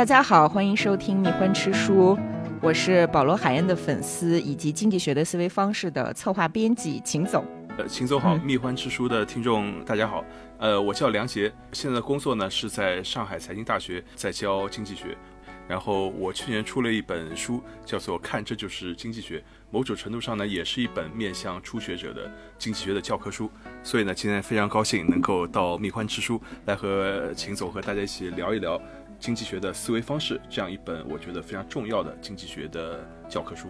大家好，欢迎收听《蜜獾吃书》，我是保罗·海恩的粉丝以及《经济学的思维方式》的策划编辑秦总。呃，秦总好，蜜獾吃书的听众大家好。呃，我叫梁杰，现在工作呢是在上海财经大学，在教经济学。然后我去年出了一本书，叫做《看这就是经济学》，某种程度上呢，也是一本面向初学者的经济学的教科书。所以呢，今天非常高兴能够到蜜獾吃书来和秦总和大家一起聊一聊经济学的思维方式这样一本我觉得非常重要的经济学的教科书。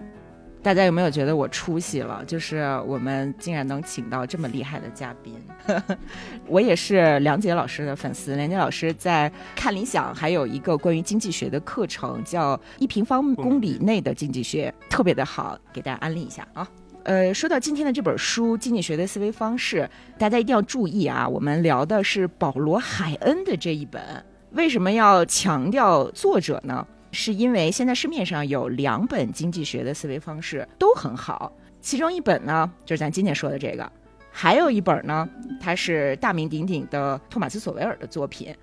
大家有没有觉得我出息了？就是我们竟然能请到这么厉害的嘉宾。我也是梁杰老师的粉丝，梁杰老师在看理想还有一个关于经济学的课程，叫《一平方公里内的经济学》，特别的好，给大家安利一下啊。呃，说到今天的这本书《经济学的思维方式》，大家一定要注意啊，我们聊的是保罗·海恩的这一本。为什么要强调作者呢？是因为现在市面上有两本经济学的思维方式都很好，其中一本呢就是咱今天说的这个，还有一本呢，它是大名鼎鼎的托马斯·索维尔的作品。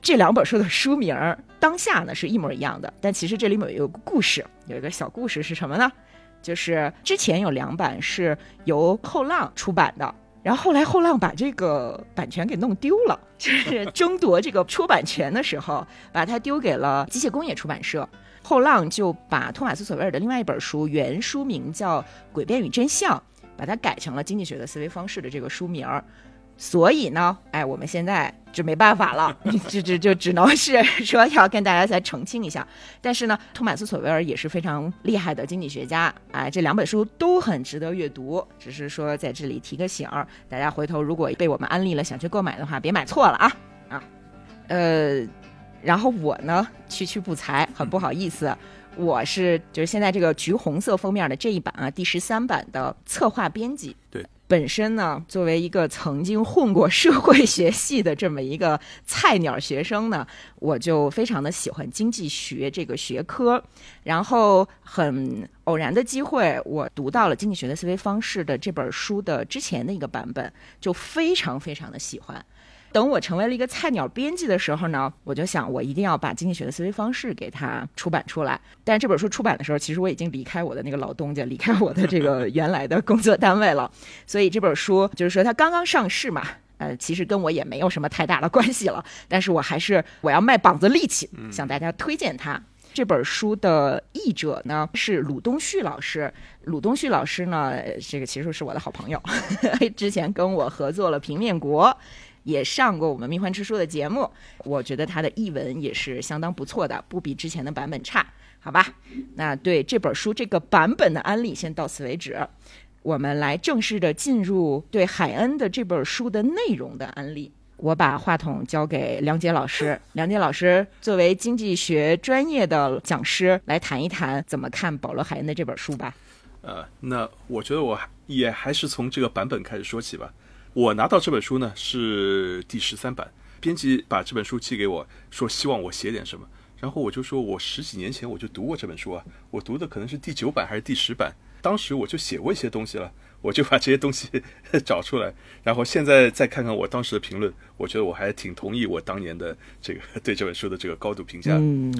这两本书的书名当下呢是一模一样的，但其实这里面有个故事，有一个小故事是什么呢？就是之前有两版是由后浪出版的。然后后来后浪把这个版权给弄丢了，就是争夺这个出版权的时候，把它丢给了机械工业出版社。后浪就把托马斯·索维尔的另外一本书，原书名叫《诡辩与真相》，把它改成了《经济学的思维方式》的这个书名儿。所以呢，哎，我们现在就没办法了，这 这就只能是说要跟大家再澄清一下。但是呢，托马斯·索维尔也是非常厉害的经济学家，哎，这两本书都很值得阅读。只是说在这里提个醒儿，大家回头如果被我们安利了想去购买的话，别买错了啊啊。呃，然后我呢，区区不才，很不好意思，我是就是现在这个橘红色封面的这一版啊，第十三版的策划编辑。对。本身呢，作为一个曾经混过社会学系的这么一个菜鸟学生呢，我就非常的喜欢经济学这个学科。然后很偶然的机会，我读到了《经济学的思维方式》的这本书的之前的一个版本，就非常非常的喜欢。等我成为了一个菜鸟编辑的时候呢，我就想我一定要把经济学的思维方式给它出版出来。但是这本书出版的时候，其实我已经离开我的那个老东家，离开我的这个原来的工作单位了。所以这本书就是说它刚刚上市嘛，呃，其实跟我也没有什么太大的关系了。但是我还是我要卖膀子力气，向大家推荐它。这本书的译者呢是鲁东旭老师。鲁东旭老师呢，这个其实是我的好朋友，之前跟我合作了《平面国》。也上过我们蜜獾吃书的节目，我觉得他的译文也是相当不错的，不比之前的版本差，好吧？那对这本书这个版本的安利先到此为止，我们来正式的进入对海恩的这本书的内容的安利。我把话筒交给梁杰老师，梁杰老师作为经济学专业的讲师，来谈一谈怎么看保罗海恩的这本书吧。呃，那我觉得我也还是从这个版本开始说起吧。我拿到这本书呢是第十三版，编辑把这本书寄给我，说希望我写点什么，然后我就说我十几年前我就读过这本书啊，我读的可能是第九版还是第十版，当时我就写过一些东西了，我就把这些东西找出来，然后现在再看看我当时的评论，我觉得我还挺同意我当年的这个对这本书的这个高度评价。嗯，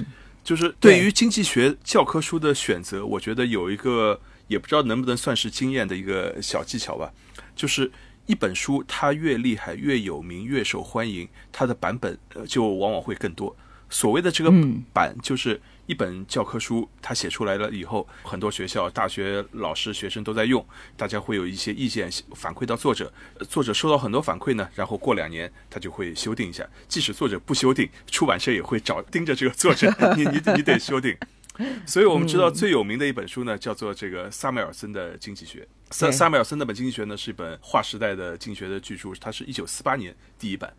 就是对于经济学教科书的选择，我觉得有一个也不知道能不能算是经验的一个小技巧吧，就是。一本书它越厉害、越有名、越受欢迎，它的版本呃就往往会更多。所谓的这个版，就是一本教科书，它写出来了以后，很多学校、大学老师、学生都在用，大家会有一些意见反馈到作者，作者收到很多反馈呢，然后过两年他就会修订一下。即使作者不修订，出版社也会找盯着这个作者，你你你得修订。所以我们知道最有名的一本书呢，叫做这个萨缪尔森的经济学。萨萨缪尔森那本经济学呢，是一本划时代的经济学的巨著，它是一九四八年第一版。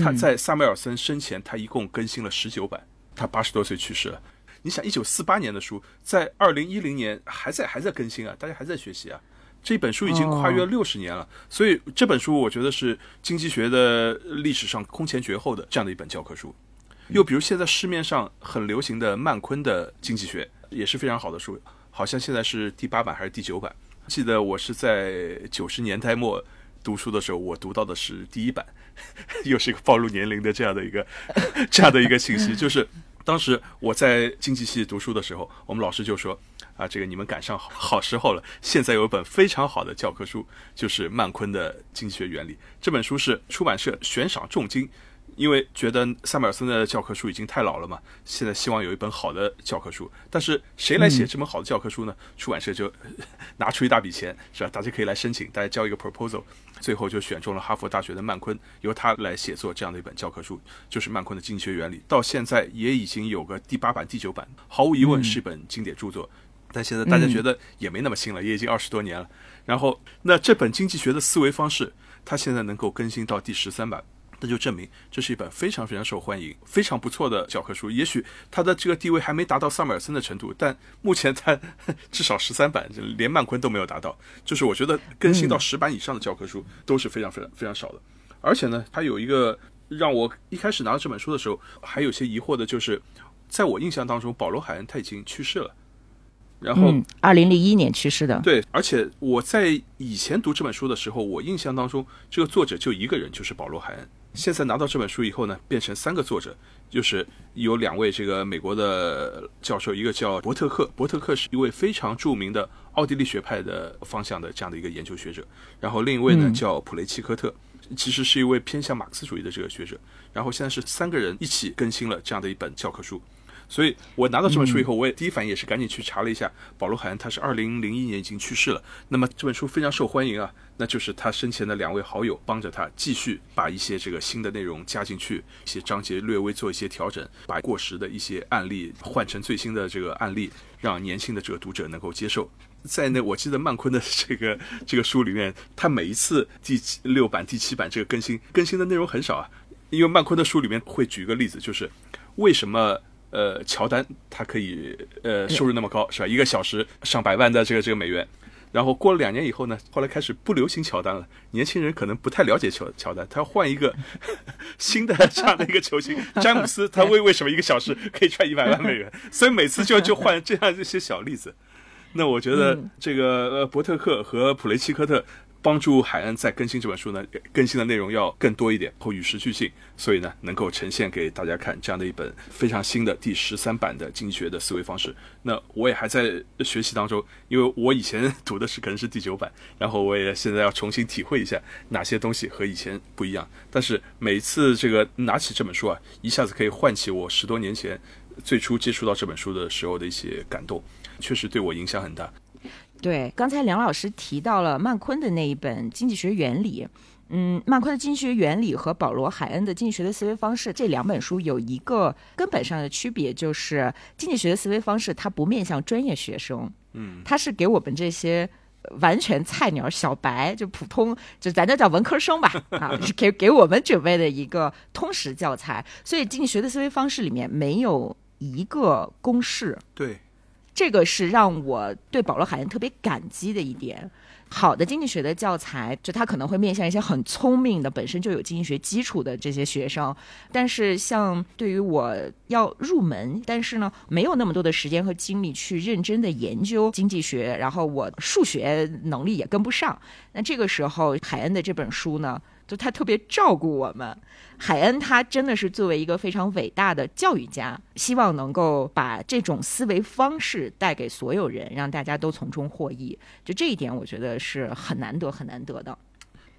他在萨缪尔森生前，他一共更新了十九版。他八十多岁去世了。你想，一九四八年的书，在二零一零年还在还在更新啊，大家还在学习啊。这本书已经跨越六十年了，所以这本书我觉得是经济学的历史上空前绝后的这样的一本教科书。又比如现在市面上很流行的曼昆的经济学也是非常好的书，好像现在是第八版还是第九版？记得我是在九十年代末读书的时候，我读到的是第一版，又是一个暴露年龄的这样的一个 这样的一个信息，就是当时我在经济系读书的时候，我们老师就说。啊，这个你们赶上好好时候了。现在有一本非常好的教科书，就是曼昆的《经济学原理》。这本书是出版社悬赏重金，因为觉得萨缪尔森的教科书已经太老了嘛，现在希望有一本好的教科书。但是谁来写这本好的教科书呢？出版社就 拿出一大笔钱，是吧？大家可以来申请，大家交一个 proposal，最后就选中了哈佛大学的曼昆，由他来写作这样的一本教科书，就是曼昆的《经济学原理》。到现在也已经有个第八版、第九版，毫无疑问是一本经典著作。但现在大家觉得也没那么新了，也已经二十多年了。然后，那这本经济学的思维方式，它现在能够更新到第十三版，那就证明这是一本非常非常受欢迎、非常不错的教科书。也许它的这个地位还没达到萨缪尔森的程度，但目前它 至少十三版，连曼昆都没有达到。就是我觉得更新到十版以上的教科书都是非常非常非常少的。而且呢，它有一个让我一开始拿到这本书的时候还有些疑惑的，就是在我印象当中，保罗·海恩他已经去世了。然后，二零零一年去世的。对，而且我在以前读这本书的时候，我印象当中这个作者就一个人，就是保罗·海恩。现在拿到这本书以后呢，变成三个作者，就是有两位这个美国的教授，一个叫伯特克，伯特克是一位非常著名的奥地利学派的方向的这样的一个研究学者。然后另一位呢叫普雷契科特，其实是一位偏向马克思主义的这个学者。然后现在是三个人一起更新了这样的一本教科书。所以我拿到这本书以后，我也第一反应也是赶紧去查了一下，保罗·海恩他是二零零一年已经去世了。那么这本书非常受欢迎啊，那就是他生前的两位好友帮着他继续把一些这个新的内容加进去，一些章节略微做一些调整，把过时的一些案例换成最新的这个案例，让年轻的这个读者能够接受。在那我记得曼昆的这个 这个书里面，他每一次第六版、第七版这个更新更新的内容很少啊，因为曼昆的书里面会举一个例子，就是为什么。呃，乔丹他可以呃收入那么高是吧？一个小时上百万的这个这个美元，然后过了两年以后呢，后来开始不流行乔丹了，年轻人可能不太了解乔乔丹，他要换一个 新的这样的一个球星詹姆斯，他为为什么一个小时可以赚一百万美元？所以每次就就换这样一些小例子。那我觉得这个呃伯特克和普雷奇科特。帮助海恩在更新这本书呢，更新的内容要更多一点，或与时俱进，所以呢，能够呈现给大家看这样的一本非常新的第十三版的经济学的思维方式。那我也还在学习当中，因为我以前读的是可能是第九版，然后我也现在要重新体会一下哪些东西和以前不一样。但是每次这个拿起这本书啊，一下子可以唤起我十多年前最初接触到这本书的时候的一些感动，确实对我影响很大。对，刚才梁老师提到了曼昆的那一本《经济学原理》，嗯，曼昆的《经济学原理》和保罗·海恩的《经济学的思维方式》这两本书有一个根本上的区别，就是经济学的思维方式它不面向专业学生，嗯，它是给我们这些完全菜鸟、小白，就普通，就咱这叫文科生吧，啊，是给给我们准备的一个通识教材。所以，经济学的思维方式里面没有一个公式，对。这个是让我对保罗·海恩特别感激的一点。好的经济学的教材，就他可能会面向一些很聪明的、本身就有经济学基础的这些学生。但是，像对于我要入门，但是呢，没有那么多的时间和精力去认真的研究经济学，然后我数学能力也跟不上。那这个时候，海恩的这本书呢？就他特别照顾我们，海恩他真的是作为一个非常伟大的教育家，希望能够把这种思维方式带给所有人，让大家都从中获益。就这一点，我觉得是很难得、很难得的。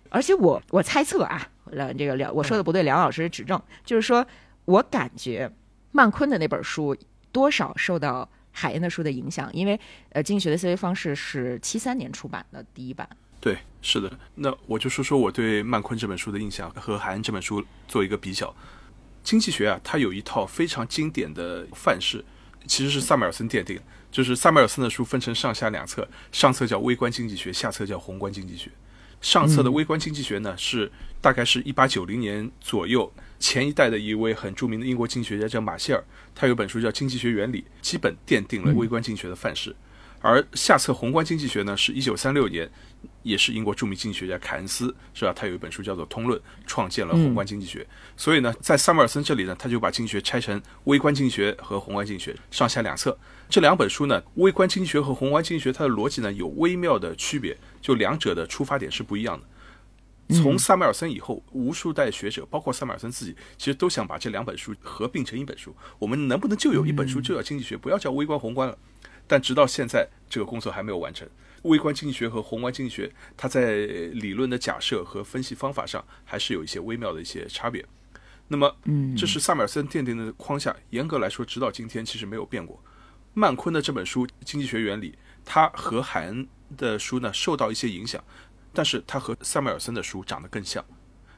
而且我我猜测啊，呃，这个梁我说的不对，梁老师指正，就是说我感觉曼昆的那本书多少受到海恩的书的影响，因为呃，经济学的思维方式是七三年出版的第一版。对，是的。那我就说说我对曼昆这本书的印象和海恩这本书做一个比较。经济学啊，它有一套非常经典的范式，其实是萨缪尔森奠定。就是萨缪尔森的书分成上下两册，上册叫微观经济学，下册叫宏观经济学。上册的微观经济学呢，是大概是一八九零年左右前一代的一位很著名的英国经济学家叫马歇尔，他有本书叫《经济学原理》，基本奠定了微观经济学的范式。而下册宏观经济学呢，是一九三六年，也是英国著名经济学家凯恩斯，是吧？他有一本书叫做《通论》，创建了宏观经济学。所以呢，在萨缪尔森这里呢，他就把经济学拆成微观经济学和宏观经济学上下两册。这两本书呢，微观经济学和宏观经济学它的逻辑呢有微妙的区别，就两者的出发点是不一样的。从萨缪尔森以后，无数代学者，包括萨缪尔森自己，其实都想把这两本书合并成一本书。我们能不能就有一本书就叫经济学，不要叫微观宏观了？但直到现在，这个工作还没有完成。微观经济学和宏观经济学，它在理论的假设和分析方法上，还是有一些微妙的一些差别。那么，嗯，这是萨缪尔森奠定的框架。严格来说，直到今天其实没有变过。曼昆的这本书《经济学原理》，它和海恩的书呢受到一些影响。但是它和萨缪尔森的书长得更像，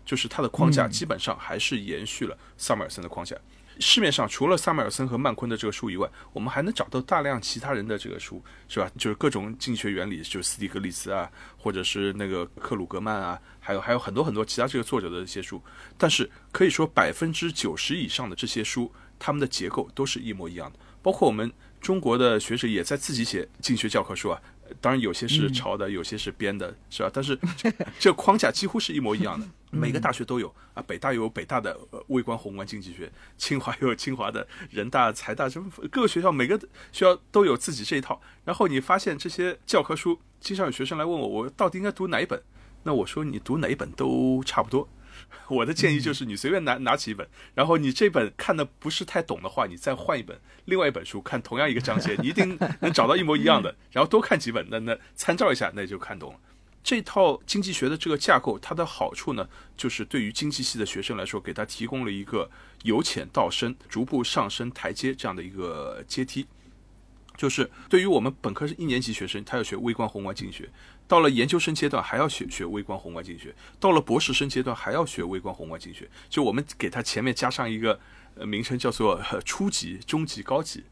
就是它的框架基本上还是延续了萨缪尔森的框架。市面上除了萨缪尔森和曼昆的这个书以外，我们还能找到大量其他人的这个书，是吧？就是各种经济学原理，就是斯蒂格利茨啊，或者是那个克鲁格曼啊，还有还有很多很多其他这个作者的一些书。但是可以说百分之九十以上的这些书，他们的结构都是一模一样的。包括我们中国的学者也在自己写经济学教科书啊。当然，有些是抄的，有些是编的，是吧？但是这 框架几乎是一模一样的，每个大学都有啊。北大有北大的微观宏观经济学，清华有清华的，人大、财大什么各个学校每个学校都有自己这一套。然后你发现这些教科书，经常有学生来问我，我到底应该读哪一本？那我说你读哪一本都差不多。我的建议就是，你随便拿拿起一本，然后你这本看的不是太懂的话，你再换一本，另外一本书看同样一个章节，你一定 能找到一模一样的。然后多看几本，那那参照一下，那就看懂了。这套经济学的这个架构，它的好处呢，就是对于经济系的学生来说，给他提供了一个由浅到深、逐步上升台阶这样的一个阶梯。就是对于我们本科是一年级学生，他要学微观宏观经济学；到了研究生阶段还要学学微观宏观经济学；到了博士生阶段还要学微观宏观经济学。就我们给它前面加上一个呃名称，叫做初级、中级、高级。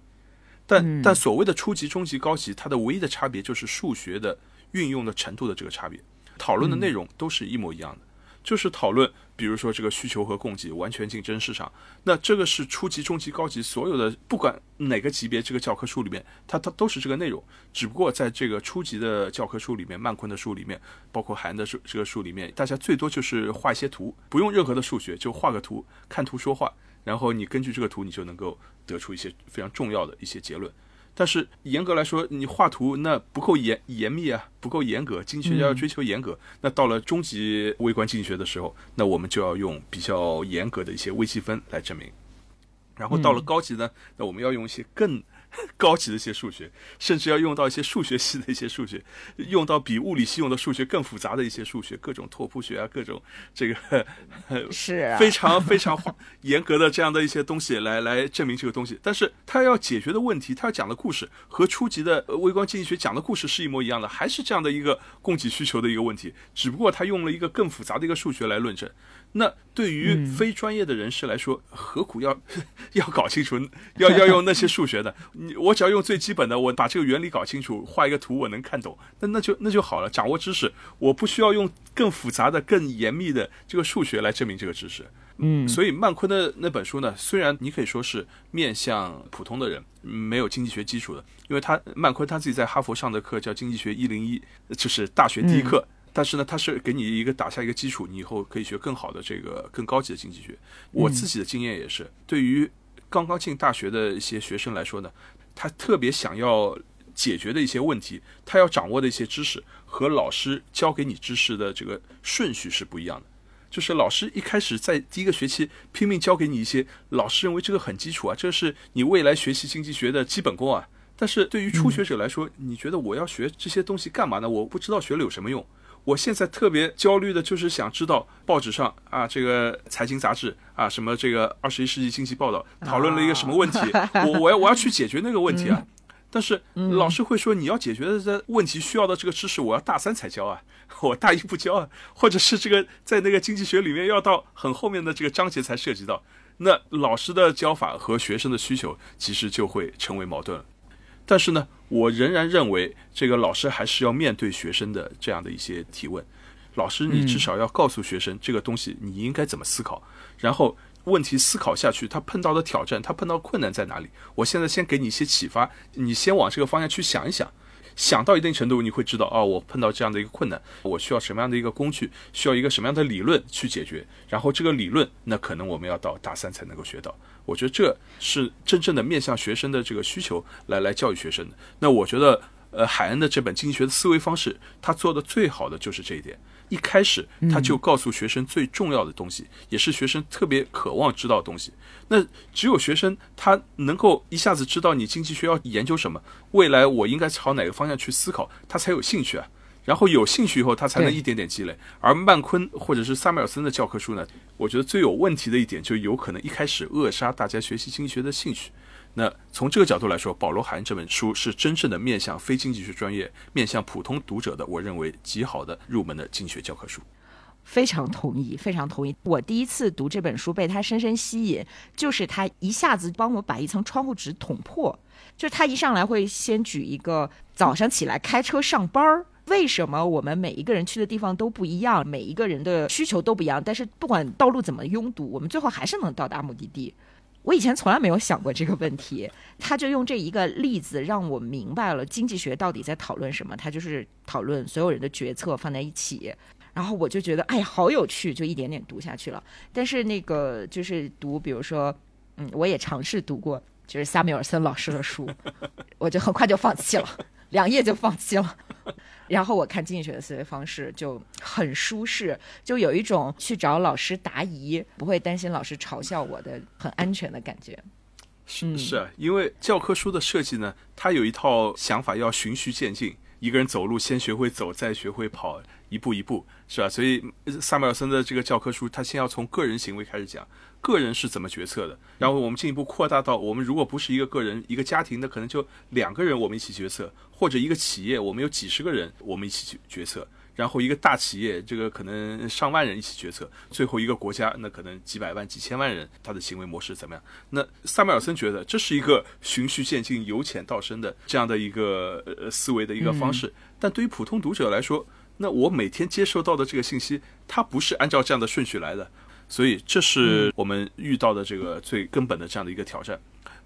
但但所谓的初级、中级、高级，它的唯一的差别就是数学的运用的程度的这个差别，讨论的内容都是一模一样的。就是讨论，比如说这个需求和供给完全竞争市场，那这个是初级、中级、高级所有的，不管哪个级别，这个教科书里面，它它都是这个内容。只不过在这个初级的教科书里面，曼昆的书里面，包括韩的书这个书里面，大家最多就是画一些图，不用任何的数学，就画个图，看图说话，然后你根据这个图，你就能够得出一些非常重要的一些结论。但是严格来说，你画图那不够严严密啊，不够严格。经济学家要追求严格，那到了中级微观经济学的时候，那我们就要用比较严格的一些微积分来证明。然后到了高级呢，那我们要用一些更。高级的一些数学，甚至要用到一些数学系的一些数学，用到比物理系用的数学更复杂的一些数学，各种拓扑学啊，各种这个 是非常非常 严格的这样的一些东西来来证明这个东西。但是他要解决的问题，他要讲的故事和初级的微观经济学讲的故事是一模一样的，还是这样的一个供给需求的一个问题，只不过他用了一个更复杂的一个数学来论证。那对于非专业的人士来说，何苦要 要搞清楚，要要用那些数学的？你我只要用最基本的，我把这个原理搞清楚，画一个图，我能看懂，那那就那就好了。掌握知识，我不需要用更复杂的、更严密的这个数学来证明这个知识。嗯，所以曼昆的那本书呢，虽然你可以说是面向普通的人，没有经济学基础的，因为他曼昆他自己在哈佛上的课叫经济学一零一，就是大学第一课。但是呢，他是给你一个打下一个基础，你以后可以学更好的这个更高级的经济学。我自己的经验也是，对于刚刚进大学的一些学生来说呢，他特别想要解决的一些问题，他要掌握的一些知识和老师教给你知识的这个顺序是不一样的。就是老师一开始在第一个学期拼命教给你一些，老师认为这个很基础啊，这是你未来学习经济学的基本功啊。但是对于初学者来说，你觉得我要学这些东西干嘛呢？我不知道学了有什么用。我现在特别焦虑的就是想知道报纸上啊，这个财经杂志啊，什么这个二十一世纪经济报道讨论了一个什么问题，我我要我要去解决那个问题啊。但是老师会说，你要解决的这问题需要的这个知识，我要大三才教啊，我大一不教啊，或者是这个在那个经济学里面要到很后面的这个章节才涉及到，那老师的教法和学生的需求其实就会成为矛盾了。但是呢，我仍然认为这个老师还是要面对学生的这样的一些提问。老师，你至少要告诉学生这个东西你应该怎么思考，然后问题思考下去，他碰到的挑战，他碰到困难在哪里？我现在先给你一些启发，你先往这个方向去想一想。想到一定程度，你会知道啊，我碰到这样的一个困难，我需要什么样的一个工具，需要一个什么样的理论去解决。然后这个理论，那可能我们要到大三才能够学到。我觉得这是真正的面向学生的这个需求来来教育学生的。那我觉得呃，海恩的这本经济学的思维方式，他做的最好的就是这一点。一开始他就告诉学生最重要的东西，也是学生特别渴望知道的东西。那只有学生他能够一下子知道你经济学要研究什么，未来我应该朝哪个方向去思考，他才有兴趣啊。然后有兴趣以后，他才能一点点积累。而曼昆或者是萨缪尔森的教科书呢，我觉得最有问题的一点，就有可能一开始扼杀大家学习经济学的兴趣。那从这个角度来说，保罗·海恩这本书是真正的面向非经济学专业、面向普通读者的，我认为极好的入门的经济学教科书。非常同意，非常同意。我第一次读这本书，被他深深吸引，就是他一下子帮我把一层窗户纸捅破。就是他一上来会先举一个早上起来开车上班儿。为什么我们每一个人去的地方都不一样，每一个人的需求都不一样？但是不管道路怎么拥堵，我们最后还是能到达目的地。我以前从来没有想过这个问题，他就用这一个例子让我明白了经济学到底在讨论什么。他就是讨论所有人的决策放在一起，然后我就觉得哎，好有趣，就一点点读下去了。但是那个就是读，比如说，嗯，我也尝试读过，就是萨缪尔森老师的书，我就很快就放弃了，两页就放弃了。然后我看经济学的思维方式就很舒适，就有一种去找老师答疑，不会担心老师嘲笑我的很安全的感觉。是是啊，因为教科书的设计呢，它有一套想法要循序渐进，一个人走路先学会走，再学会跑，一步一步，是吧？所以萨缪尔森的这个教科书，他先要从个人行为开始讲。个人是怎么决策的？然后我们进一步扩大到，我们如果不是一个个人，一个家庭，那可能就两个人我们一起决策，或者一个企业，我们有几十个人我们一起去决策。然后一个大企业，这个可能上万人一起决策。最后一个国家，那可能几百万、几千万人，他的行为模式怎么样？那萨缪尔森觉得这是一个循序渐进、由浅到深的这样的一个呃思维的一个方式。但对于普通读者来说，那我每天接收到的这个信息，它不是按照这样的顺序来的。所以，这是我们遇到的这个最根本的这样的一个挑战，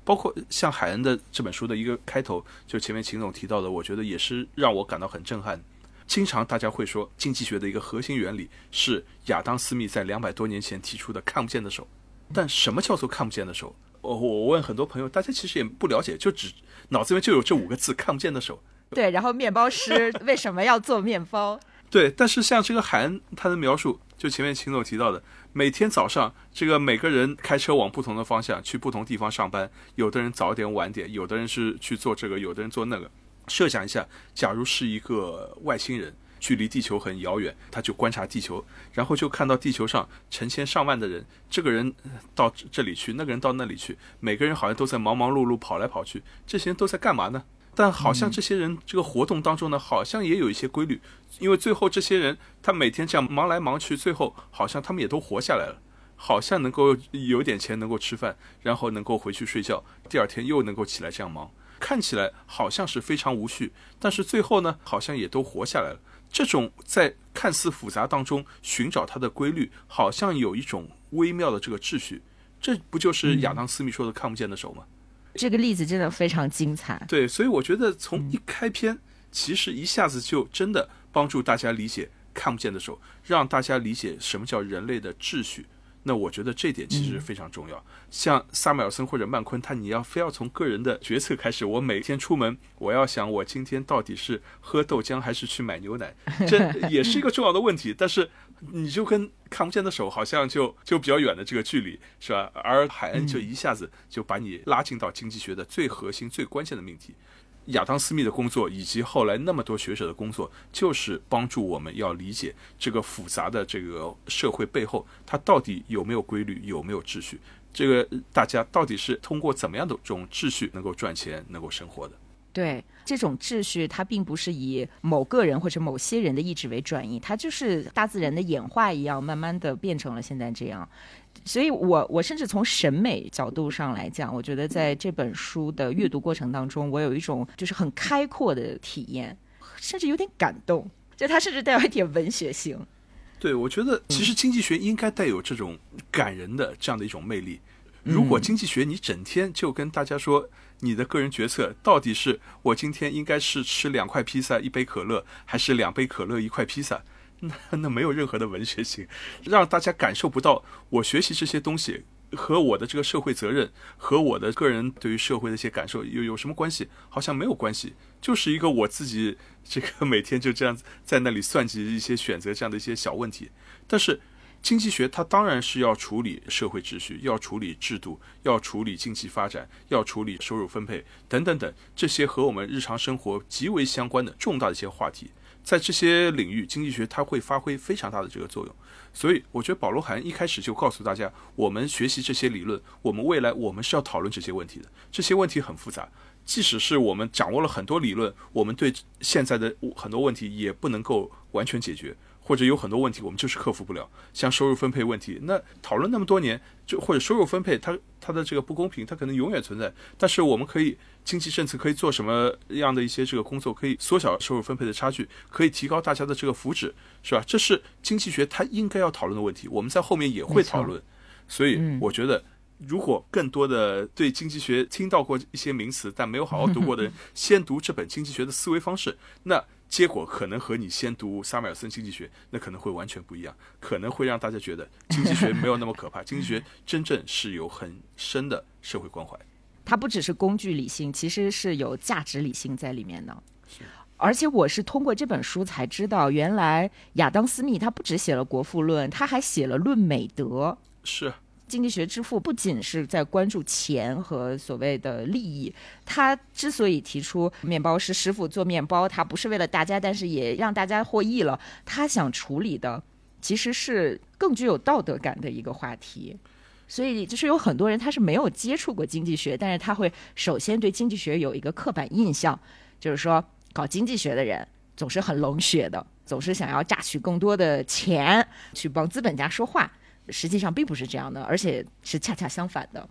包括像海恩的这本书的一个开头，就前面秦总提到的，我觉得也是让我感到很震撼。经常大家会说，经济学的一个核心原理是亚当·斯密在两百多年前提出的“看不见的手”。但什么叫做“看不见的手”？我我问很多朋友，大家其实也不了解，就只脑子里面就有这五个字“看不见的手”。对，然后面包师为什么要做面包？对，但是像这个海恩他的描述，就前面秦总提到的。每天早上，这个每个人开车往不同的方向去不同地方上班，有的人早点晚点，有的人是去做这个，有的人做那个。设想一下，假如是一个外星人，距离地球很遥远，他就观察地球，然后就看到地球上成千上万的人，这个人到这里去，那个人到那里去，每个人好像都在忙忙碌碌跑来跑去，这些人都在干嘛呢？但好像这些人这个活动当中呢，好像也有一些规律，因为最后这些人他每天这样忙来忙去，最后好像他们也都活下来了，好像能够有点钱能够吃饭，然后能够回去睡觉，第二天又能够起来这样忙，看起来好像是非常无序，但是最后呢，好像也都活下来了。这种在看似复杂当中寻找它的规律，好像有一种微妙的这个秩序，这不就是亚当斯密说的看不见的手吗？这个例子真的非常精彩。对，所以我觉得从一开篇，其实一下子就真的帮助大家理解看不见的手，让大家理解什么叫人类的秩序。那我觉得这点其实非常重要。像萨缪尔森或者曼昆，他你要非要从个人的决策开始，我每天出门，我要想我今天到底是喝豆浆还是去买牛奶，这 也是一个重要的问题。但是你就跟看不见的手好像就就比较远的这个距离，是吧？而海恩就一下子就把你拉近到经济学的最核心、最关键的命题。亚当·斯密的工作，以及后来那么多学者的工作，就是帮助我们要理解这个复杂的这个社会背后，它到底有没有规律，有没有秩序？这个大家到底是通过怎么样的这种秩序能够赚钱、能够生活的？对，这种秩序它并不是以某个人或者某些人的意志为转移，它就是大自然的演化一样，慢慢的变成了现在这样。所以，我我甚至从审美角度上来讲，我觉得在这本书的阅读过程当中，我有一种就是很开阔的体验，甚至有点感动。就它甚至带有一点文学性。对，我觉得其实经济学应该带有这种感人的这样的一种魅力。如果经济学你整天就跟大家说你的个人决策到底是我今天应该是吃两块披萨一杯可乐，还是两杯可乐一块披萨？那那没有任何的文学性，让大家感受不到我学习这些东西和我的这个社会责任和我的个人对于社会的一些感受有有什么关系？好像没有关系，就是一个我自己这个每天就这样在那里算计一些选择这样的一些小问题。但是经济学它当然是要处理社会秩序，要处理制度，要处理经济发展，要处理收入分配等等等这些和我们日常生活极为相关的重大的一些话题。在这些领域，经济学它会发挥非常大的这个作用。所以，我觉得保罗涵一开始就告诉大家，我们学习这些理论，我们未来我们是要讨论这些问题的。这些问题很复杂，即使是我们掌握了很多理论，我们对现在的很多问题也不能够完全解决。或者有很多问题我们就是克服不了，像收入分配问题，那讨论那么多年，就或者收入分配它它的这个不公平，它可能永远存在。但是我们可以经济政策可以做什么样的一些这个工作，可以缩小收入分配的差距，可以提高大家的这个福祉，是吧？这是经济学它应该要讨论的问题，我们在后面也会讨论。所以我觉得，如果更多的对经济学听到过一些名词但没有好好读过的人，先读这本经济学的思维方式，那。结果可能和你先读萨缪尔森经济学，那可能会完全不一样，可能会让大家觉得经济学没有那么可怕，经济学真正是有很深的社会关怀。它不只是工具理性，其实是有价值理性在里面的。而且我是通过这本书才知道，原来亚当斯密他不只写了《国富论》，他还写了《论美德》。是。经济学之父不仅是在关注钱和所谓的利益，他之所以提出面包师师傅做面包，他不是为了大家，但是也让大家获益了。他想处理的其实是更具有道德感的一个话题。所以就是有很多人他是没有接触过经济学，但是他会首先对经济学有一个刻板印象，就是说搞经济学的人总是很冷血的，总是想要榨取更多的钱去帮资本家说话。实际上并不是这样的，而且是恰恰相反的。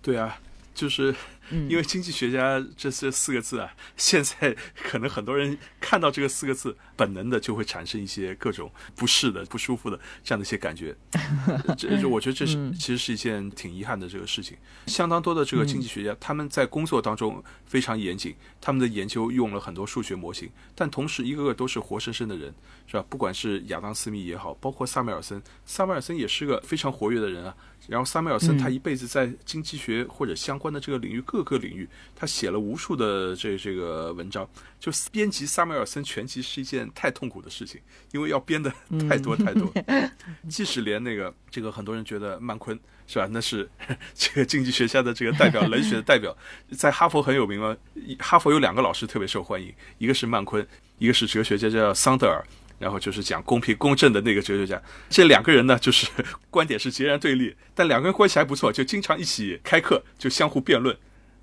对啊。就是因为经济学家这这四个字啊，现在可能很多人看到这个四个字，本能的就会产生一些各种不适的、不舒服的这样的一些感觉。这我觉得这是其实是一件挺遗憾的这个事情。相当多的这个经济学家，他们在工作当中非常严谨，他们的研究用了很多数学模型，但同时一个个都是活生生的人，是吧？不管是亚当斯密也好，包括萨缪尔森，萨缪尔森也是个非常活跃的人啊。然后，萨缪尔森他一辈子在经济学或者相关的这个领域各个领域，他写了无数的这这个文章。就编辑萨缪尔森全集是一件太痛苦的事情，因为要编的太多太多。即使连那个这个很多人觉得曼昆是吧，那是这个经济学家的这个代表，冷血的代表，在哈佛很有名吗？哈佛有两个老师特别受欢迎，一个是曼昆，一个是哲学家叫桑德尔。然后就是讲公平公正的那个哲学家，这两个人呢，就是观点是截然对立，但两个人关系还不错，就经常一起开课，就相互辩论。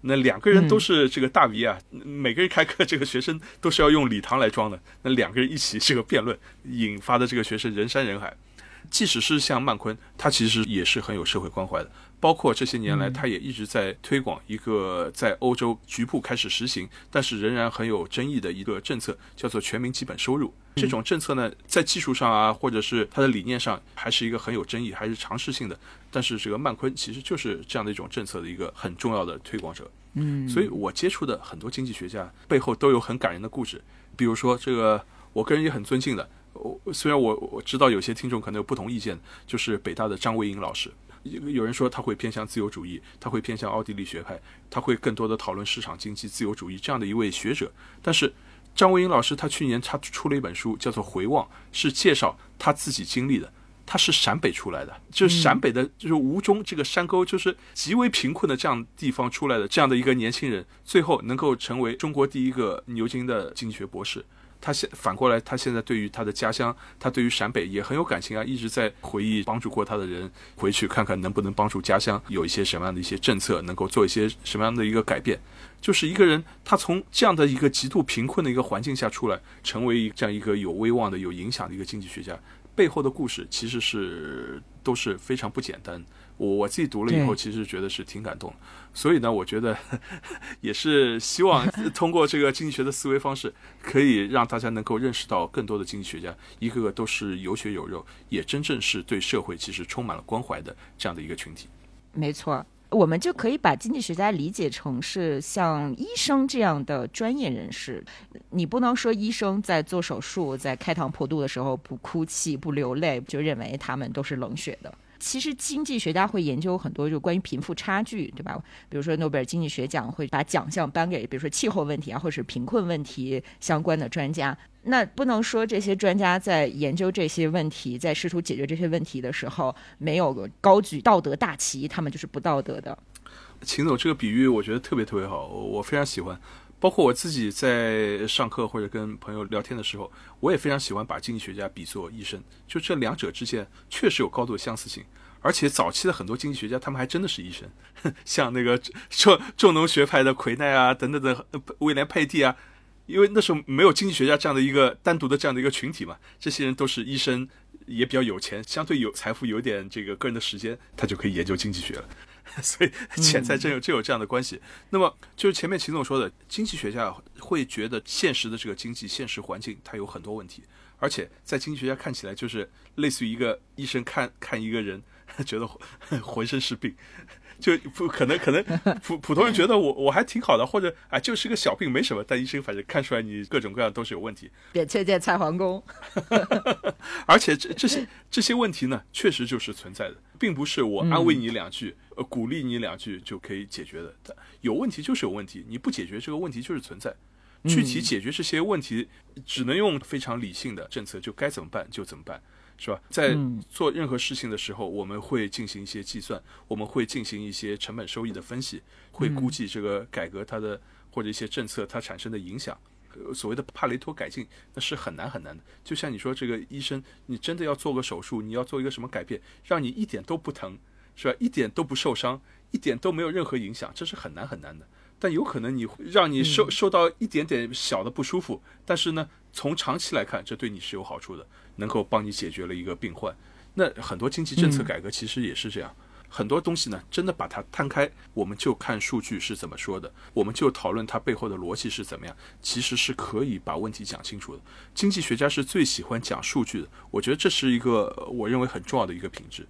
那两个人都是这个大 V 啊，每个人开课，这个学生都是要用礼堂来装的。那两个人一起这个辩论，引发的这个学生人山人海。即使是像曼昆，他其实也是很有社会关怀的。包括这些年来，他也一直在推广一个在欧洲局部开始实行，但是仍然很有争议的一个政策，叫做全民基本收入。这种政策呢，在技术上啊，或者是它的理念上，还是一个很有争议，还是尝试性的。但是这个曼昆其实就是这样的一种政策的一个很重要的推广者。嗯，所以我接触的很多经济学家背后都有很感人的故事。比如说这个，我个人也很尊敬的。我虽然我我知道有些听众可能有不同意见，就是北大的张维迎老师，有人说他会偏向自由主义，他会偏向奥地利学派，他会更多的讨论市场经济、自由主义这样的一位学者。但是张维迎老师他去年他出了一本书，叫做《回望》，是介绍他自己经历的。他是陕北出来的，就是陕北的，就是吴中这个山沟，就是极为贫困的这样地方出来的这样的一个年轻人，最后能够成为中国第一个牛津的经济学博士。他现反过来，他现在对于他的家乡，他对于陕北也很有感情啊，一直在回忆帮助过他的人，回去看看能不能帮助家乡有一些什么样的一些政策，能够做一些什么样的一个改变。就是一个人，他从这样的一个极度贫困的一个环境下出来，成为这样一个有威望的、有影响的一个经济学家，背后的故事其实是都是非常不简单。我我自己读了以后，其实觉得是挺感动，所以呢，我觉得 也是希望 通过这个经济学的思维方式，可以让大家能够认识到更多的经济学家，一个个都是有血有肉，也真正是对社会其实充满了关怀的这样的一个群体。没错，我们就可以把经济学家理解成是像医生这样的专业人士。你不能说医生在做手术、在开膛破肚的时候不哭泣、不流泪，就认为他们都是冷血的。其实经济学家会研究很多就关于贫富差距，对吧？比如说诺贝尔经济学奖会把奖项颁给，比如说气候问题啊，或者是贫困问题相关的专家。那不能说这些专家在研究这些问题，在试图解决这些问题的时候，没有高举道德大旗，他们就是不道德的。秦总这个比喻我觉得特别特别好，我非常喜欢。包括我自己在上课或者跟朋友聊天的时候，我也非常喜欢把经济学家比作医生。就这两者之间确实有高度的相似性，而且早期的很多经济学家他们还真的是医生，像那个重重农学派的奎奈啊等等的威廉佩蒂啊，因为那时候没有经济学家这样的一个单独的这样的一个群体嘛，这些人都是医生，也比较有钱，相对有财富，有点这个个人的时间，他就可以研究经济学了。所以钱财真有真有这样的关系。那么就是前面秦总说的，经济学家会觉得现实的这个经济现实环境它有很多问题，而且在经济学家看起来就是类似于一个医生看看一个人，觉得浑身是病。就不可能，可能普普通人觉得我我还挺好的，或者啊就是个小病没什么，但医生反正看出来你各种各样都是有问题。别切见蔡桓公。而且这这些这些问题呢，确实就是存在的，并不是我安慰你两句，呃鼓励你两句就可以解决的。有问题就是有问题，你不解决这个问题就是存在。具体解决这些问题，只能用非常理性的政策，就该怎么办就怎么办。是吧？在做任何事情的时候，我们会进行一些计算，我们会进行一些成本收益的分析，会估计这个改革它的或者一些政策它产生的影响。所谓的帕雷托改进，那是很难很难的。就像你说，这个医生，你真的要做个手术，你要做一个什么改变，让你一点都不疼，是吧？一点都不受伤，一点都没有任何影响，这是很难很难的。但有可能你让你受受到一点点小的不舒服，但是呢，从长期来看，这对你是有好处的。能够帮你解决了一个病患，那很多经济政策改革其实也是这样，很多东西呢，真的把它摊开，我们就看数据是怎么说的，我们就讨论它背后的逻辑是怎么样，其实是可以把问题讲清楚的。经济学家是最喜欢讲数据的，我觉得这是一个我认为很重要的一个品质，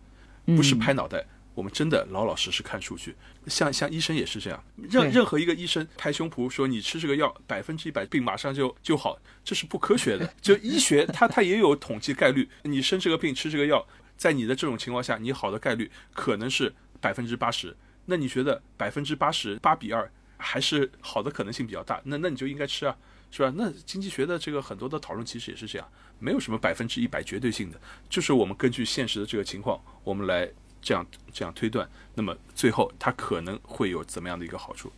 不是拍脑袋。我们真的老老实实看数据，像像医生也是这样，任任何一个医生拍胸脯说你吃这个药百分之一百病马上就就好，这是不科学的。就医学它它也有统计概率，你生这个病吃这个药，在你的这种情况下，你好的概率可能是百分之八十。那你觉得百分之八十八比二还是好的可能性比较大？那那你就应该吃啊，是吧？那经济学的这个很多的讨论其实也是这样，没有什么百分之一百绝对性的，就是我们根据现实的这个情况，我们来。这样这样推断，那么最后它可能会有怎么样的一个好处？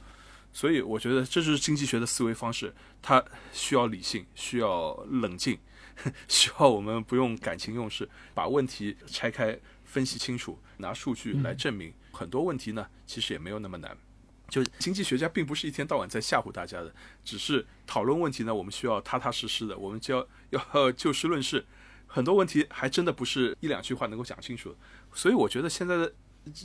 所以我觉得这就是经济学的思维方式，它需要理性，需要冷静，需要我们不用感情用事，把问题拆开分析清楚，拿数据来证明。很多问题呢，其实也没有那么难。就经济学家并不是一天到晚在吓唬大家的，只是讨论问题呢，我们需要踏踏实实的，我们就要要就事论事。很多问题还真的不是一两句话能够讲清楚的。所以我觉得现在的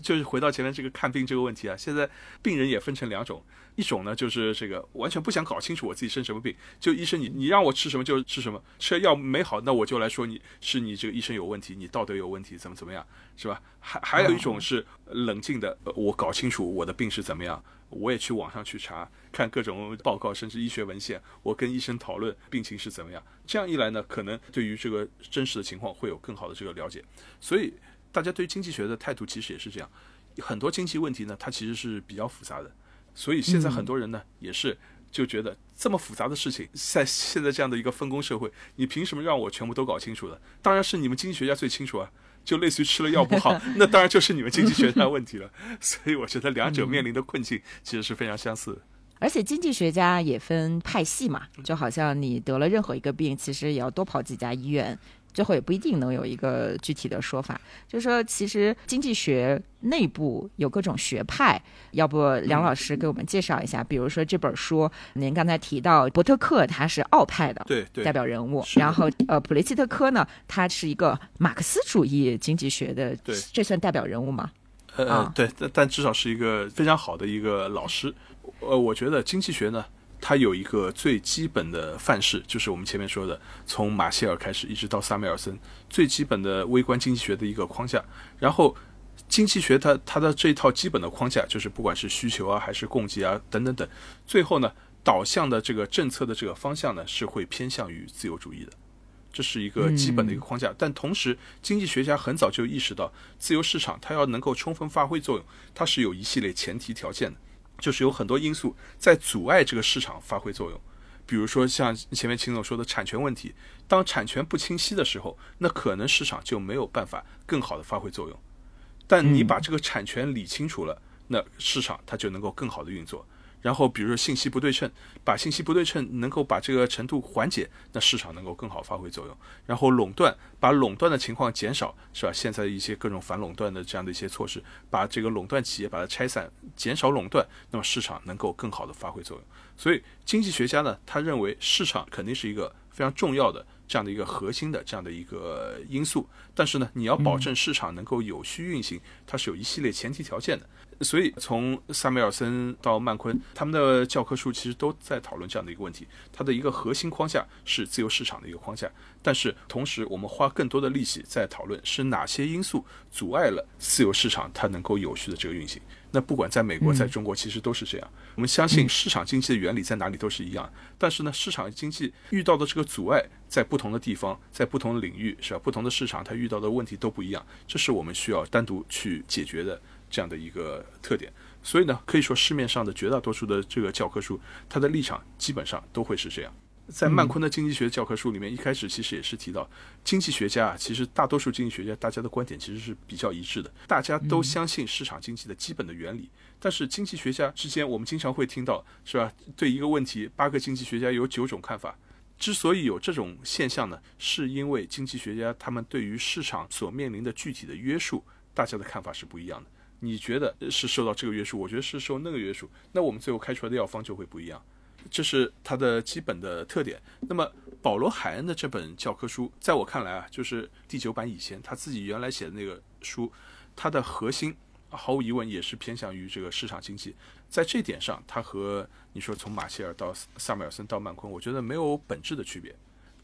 就是回到前面这个看病这个问题啊，现在病人也分成两种，一种呢就是这个完全不想搞清楚我自己生什么病，就医生你你让我吃什么就吃什么，吃药没好那我就来说你是你这个医生有问题，你道德有问题，怎么怎么样是吧？还还有一种是冷静的，我搞清楚我的病是怎么样，我也去网上去查看各种报告，甚至医学文献，我跟医生讨论病情是怎么样，这样一来呢，可能对于这个真实的情况会有更好的这个了解，所以。大家对经济学的态度其实也是这样，很多经济问题呢，它其实是比较复杂的，所以现在很多人呢也是就觉得这么复杂的事情，在现在这样的一个分工社会，你凭什么让我全部都搞清楚了？当然是你们经济学家最清楚啊，就类似于吃了药不好，那当然就是你们经济学家问题了。所以我觉得两者面临的困境其实是非常相似的。而且经济学家也分派系嘛，就好像你得了任何一个病，其实也要多跑几家医院。最后也不一定能有一个具体的说法，就是说，其实经济学内部有各种学派，要不梁老师给我们介绍一下？比如说这本书，您刚才提到伯特克，他是奥派的代表人物，然后呃，普雷契特科呢，他是一个马克思主义经济学的，这算代表人物吗？呃，对，但但至少是一个非常好的一个老师。呃，我觉得经济学呢。它有一个最基本的范式，就是我们前面说的，从马歇尔开始，一直到萨缪尔森，最基本的微观经济学的一个框架。然后，经济学它它的这一套基本的框架，就是不管是需求啊，还是供给啊，等等等，最后呢，导向的这个政策的这个方向呢，是会偏向于自由主义的。这是一个基本的一个框架。但同时，经济学家很早就意识到，自由市场它要能够充分发挥作用，它是有一系列前提条件的，就是有很多因素在阻碍这个市场发挥作用。比如说像前面秦总说的产权问题，当产权不清晰的时候，那可能市场就没有办法更好的发挥作用。但你把这个产权理清楚了，那市场它就能够更好的运作。然后，比如说信息不对称，把信息不对称能够把这个程度缓解，那市场能够更好发挥作用。然后垄断，把垄断的情况减少，是吧？现在一些各种反垄断的这样的一些措施，把这个垄断企业把它拆散，减少垄断，那么市场能够更好的发挥作用。所以，经济学家呢，他认为市场肯定是一个非常重要的这样的一个核心的这样的一个因素。但是呢，你要保证市场能够有序运行，它是有一系列前提条件的。所以，从萨缪尔森到曼昆，他们的教科书其实都在讨论这样的一个问题。它的一个核心框架是自由市场的一个框架，但是同时，我们花更多的力气在讨论是哪些因素阻碍了自由市场它能够有序的这个运行。那不管在美国，在中国，其实都是这样。我们相信市场经济的原理在哪里都是一样，但是呢，市场经济遇到的这个阻碍在不同的地方，在不同的领域，是吧？不同的市场它遇到的问题都不一样，这是我们需要单独去解决的。这样的一个特点，所以呢，可以说市面上的绝大多数的这个教科书，它的立场基本上都会是这样。在曼昆的经济学教科书里面，一开始其实也是提到，经济学家啊，其实大多数经济学家大家的观点其实是比较一致的，大家都相信市场经济的基本的原理。但是经济学家之间，我们经常会听到，是吧？对一个问题，八个经济学家有九种看法。之所以有这种现象呢，是因为经济学家他们对于市场所面临的具体的约束，大家的看法是不一样的。你觉得是受到这个约束，我觉得是受那个约束，那我们最后开出来的药方就会不一样，这是它的基本的特点。那么保罗·海恩的这本教科书，在我看来啊，就是第九版以前他自己原来写的那个书，它的核心毫无疑问也是偏向于这个市场经济。在这点上，它和你说从马歇尔到萨缪尔森到曼昆，我觉得没有本质的区别，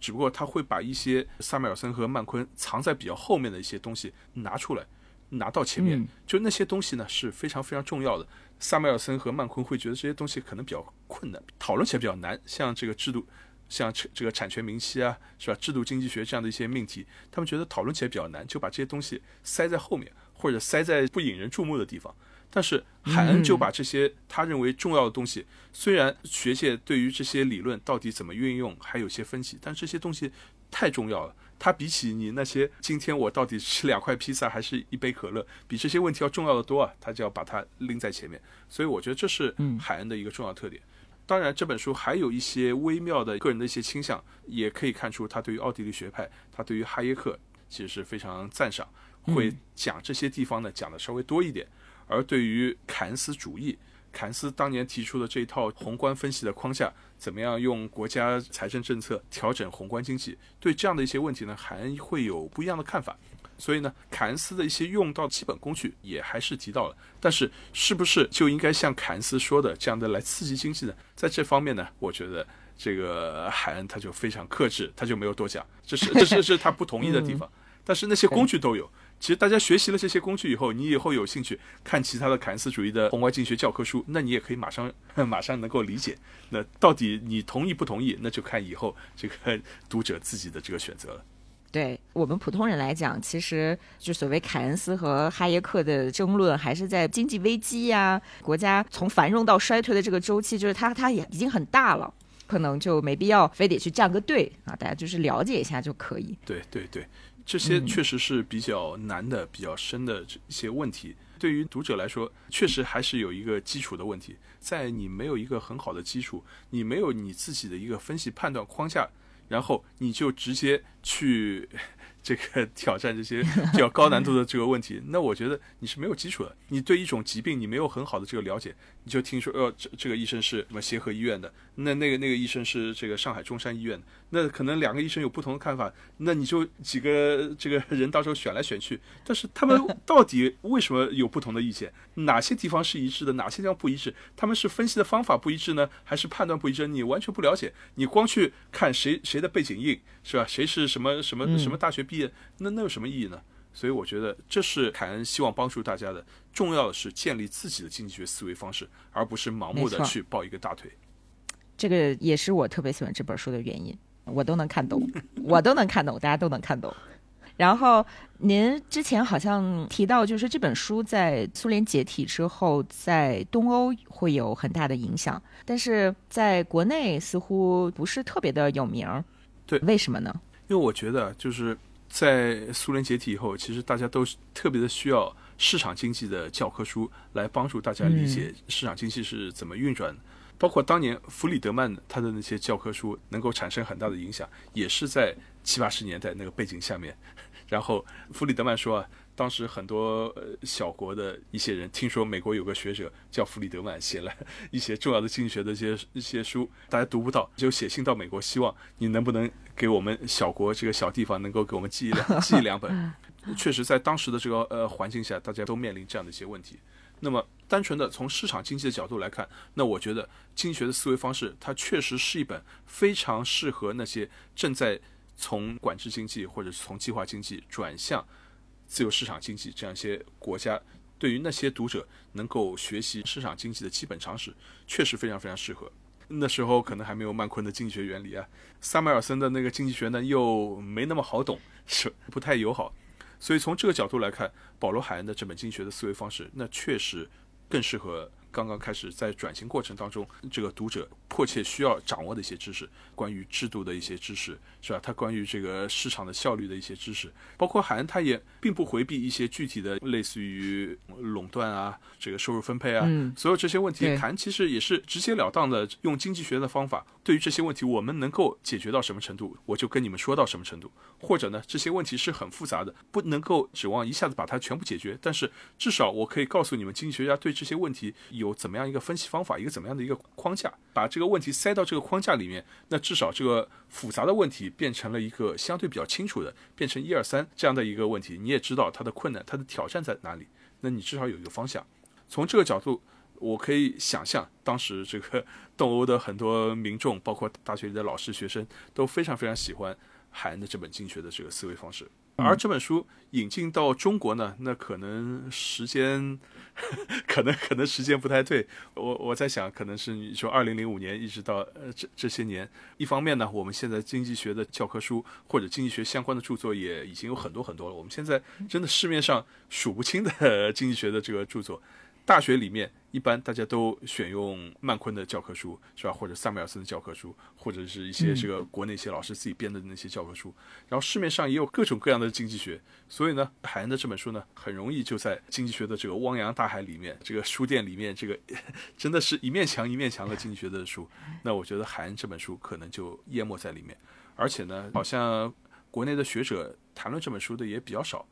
只不过他会把一些萨缪尔森和曼昆藏在比较后面的一些东西拿出来。拿到前面，就那些东西呢是非常非常重要的。萨缪尔森和曼昆会觉得这些东西可能比较困难，讨论起来比较难。像这个制度，像这个产权明晰啊，是吧？制度经济学这样的一些命题，他们觉得讨论起来比较难，就把这些东西塞在后面，或者塞在不引人注目的地方。但是海恩就把这些他认为重要的东西，虽然学界对于这些理论到底怎么运用还有些分歧，但这些东西太重要了。它比起你那些今天我到底吃两块披萨还是一杯可乐，比这些问题要重要的多啊！他就要把它拎在前面，所以我觉得这是海恩的一个重要特点。当然，这本书还有一些微妙的个人的一些倾向，也可以看出他对于奥地利学派，他对于哈耶克其实是非常赞赏，会讲这些地方呢讲的稍微多一点。而对于凯恩斯主义，凯恩斯当年提出的这一套宏观分析的框架。怎么样用国家财政政策调整宏观经济？对这样的一些问题呢，海恩会有不一样的看法。所以呢，凯恩斯的一些用到基本工具也还是提到了。但是，是不是就应该像凯恩斯说的这样的来刺激经济呢？在这方面呢，我觉得这个海恩他就非常克制，他就没有多讲。这是这是是他不同意的地方。但是那些工具都有。其实大家学习了这些工具以后，你以后有兴趣看其他的凯恩斯主义的宏观经济学教科书，那你也可以马上 马上能够理解。那到底你同意不同意，那就看以后这个读者自己的这个选择了。对我们普通人来讲，其实就所谓凯恩斯和哈耶克的争论，还是在经济危机呀、国家从繁荣到衰退的这个周期，就是它它也已经很大了，可能就没必要非得去站个队啊，大家就是了解一下就可以。对对对。这些确实是比较难的、比较深的这些问题，对于读者来说，确实还是有一个基础的问题。在你没有一个很好的基础，你没有你自己的一个分析判断框架，然后你就直接去。这个挑战这些比较高难度的这个问题，那我觉得你是没有基础的。你对一种疾病你没有很好的这个了解，你就听说呃这这个医生是什么协和医院的，那那个那个医生是这个上海中山医院的，那可能两个医生有不同的看法，那你就几个这个人到时候选来选去，但是他们到底为什么有不同的意见？哪些地方是一致的，哪些地方不一致？他们是分析的方法不一致呢，还是判断不一致？你完全不了解，你光去看谁谁的背景硬是吧？谁是什么什么什么大学毕业？那那有什么意义呢？所以我觉得这是凯恩希望帮助大家的。重要的是建立自己的经济学思维方式，而不是盲目的去抱一个大腿。这个也是我特别喜欢这本书的原因。我都能看懂，我都能看懂，大家都能看懂。然后您之前好像提到，就是这本书在苏联解体之后，在东欧会有很大的影响，但是在国内似乎不是特别的有名。对，为什么呢？因为我觉得就是在苏联解体以后，其实大家都特别的需要市场经济的教科书来帮助大家理解市场经济是怎么运转的。包括当年弗里德曼他的那些教科书能够产生很大的影响，也是在七八十年代那个背景下面。然后弗里德曼说啊，当时很多呃小国的一些人听说美国有个学者叫弗里德曼，写了一些重要的经济学的一些一些书，大家读不到，就写信到美国，希望你能不能给我们小国这个小地方能够给我们寄一两寄一两本。确实，在当时的这个呃环境下，大家都面临这样的一些问题。那么，单纯的从市场经济的角度来看，那我觉得经济学的思维方式，它确实是一本非常适合那些正在从管制经济或者是从计划经济转向自由市场经济这样一些国家，对于那些读者能够学习市场经济的基本常识，确实非常非常适合。那时候可能还没有曼昆的经济学原理啊，萨缪尔森的那个经济学呢又没那么好懂，是不太友好。所以从这个角度来看，保罗·海恩的这本经济学的思维方式，那确实更适合。刚刚开始在转型过程当中，这个读者迫切需要掌握的一些知识，关于制度的一些知识，是吧？他关于这个市场的效率的一些知识，包括海恩，他也并不回避一些具体的，类似于垄断啊，这个收入分配啊，所有这些问题，海恩其实也是直截了当的用经济学的方法，对于这些问题，我们能够解决到什么程度，我就跟你们说到什么程度，或者呢，这些问题是很复杂的，不能够指望一下子把它全部解决，但是至少我可以告诉你们，经济学家对这些问题有。怎么样一个分析方法，一个怎么样的一个框架，把这个问题塞到这个框架里面，那至少这个复杂的问题变成了一个相对比较清楚的，变成一二三这样的一个问题，你也知道它的困难、它的挑战在哪里，那你至少有一个方向。从这个角度，我可以想象，当时这个 东欧的很多民众，包括大学里的老师、学生，都非常非常喜欢海恩的这本经济学的这个思维方式。而这本书引进到中国呢，那可能时间，可能可能时间不太对。我我在想，可能是你说二零零五年一直到呃这这些年，一方面呢，我们现在经济学的教科书或者经济学相关的著作也已经有很多很多了。我们现在真的市面上数不清的 经济学的这个著作。大学里面一般大家都选用曼昆的教科书，是吧？或者萨缪尔森的教科书，或者是一些这个国内一些老师自己编的那些教科书。然后市面上也有各种各样的经济学，所以呢，海恩的这本书呢，很容易就在经济学的这个汪洋大海里面，这个书店里面，这个真的是一面墙一面墙的经济学的书。那我觉得海恩这本书可能就淹没在里面，而且呢，好像国内的学者谈论这本书的也比较少，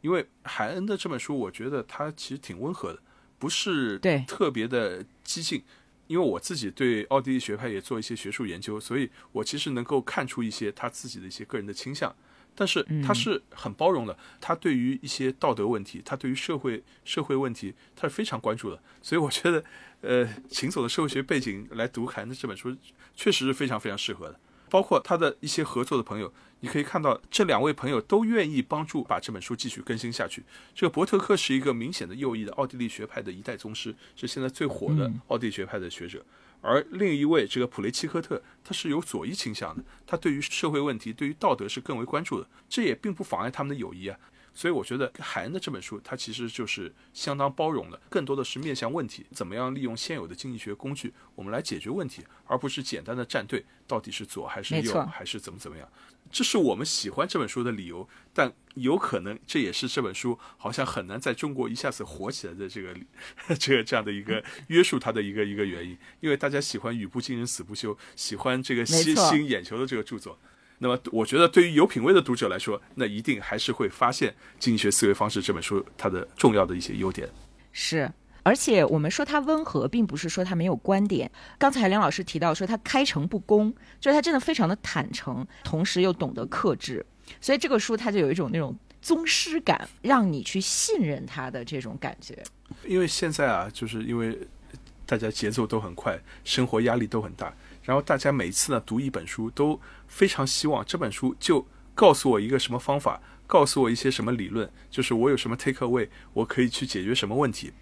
因为海恩的这本书，我觉得他其实挺温和的。不是特别的激进，因为我自己对奥地利学派也做一些学术研究，所以我其实能够看出一些他自己的一些个人的倾向。但是他是很包容的，他对于一些道德问题，他对于社会社会问题，他是非常关注的。所以我觉得，呃，秦总的社会学背景来读凯恩的这本书，确实是非常非常适合的。包括他的一些合作的朋友，你可以看到这两位朋友都愿意帮助把这本书继续更新下去。这个伯特克是一个明显的右翼的奥地利学派的一代宗师，是现在最火的奥地利学派的学者。而另一位这个普雷奇科特，他是有左翼倾向的，他对于社会问题、对于道德是更为关注的。这也并不妨碍他们的友谊啊。所以我觉得海恩的这本书，它其实就是相当包容的，更多的是面向问题，怎么样利用现有的经济学工具，我们来解决问题，而不是简单的站队，到底是左还是右，还是怎么怎么样？这是我们喜欢这本书的理由。但有可能这也是这本书好像很难在中国一下子火起来的这个 这个这样的一个 约束它的一个一个原因，因为大家喜欢语不惊人死不休，喜欢这个吸吸引眼球的这个著作。那么，我觉得对于有品位的读者来说，那一定还是会发现《经济学思维方式》这本书它的重要的一些优点。是，而且我们说它温和，并不是说它没有观点。刚才梁老师提到说他开诚布公，就是他真的非常的坦诚，同时又懂得克制。所以这个书它就有一种那种宗师感，让你去信任他的这种感觉。因为现在啊，就是因为大家节奏都很快，生活压力都很大。然后大家每次呢读一本书，都非常希望这本书就告诉我一个什么方法，告诉我一些什么理论，就是我有什么 take away，我可以去解决什么问题。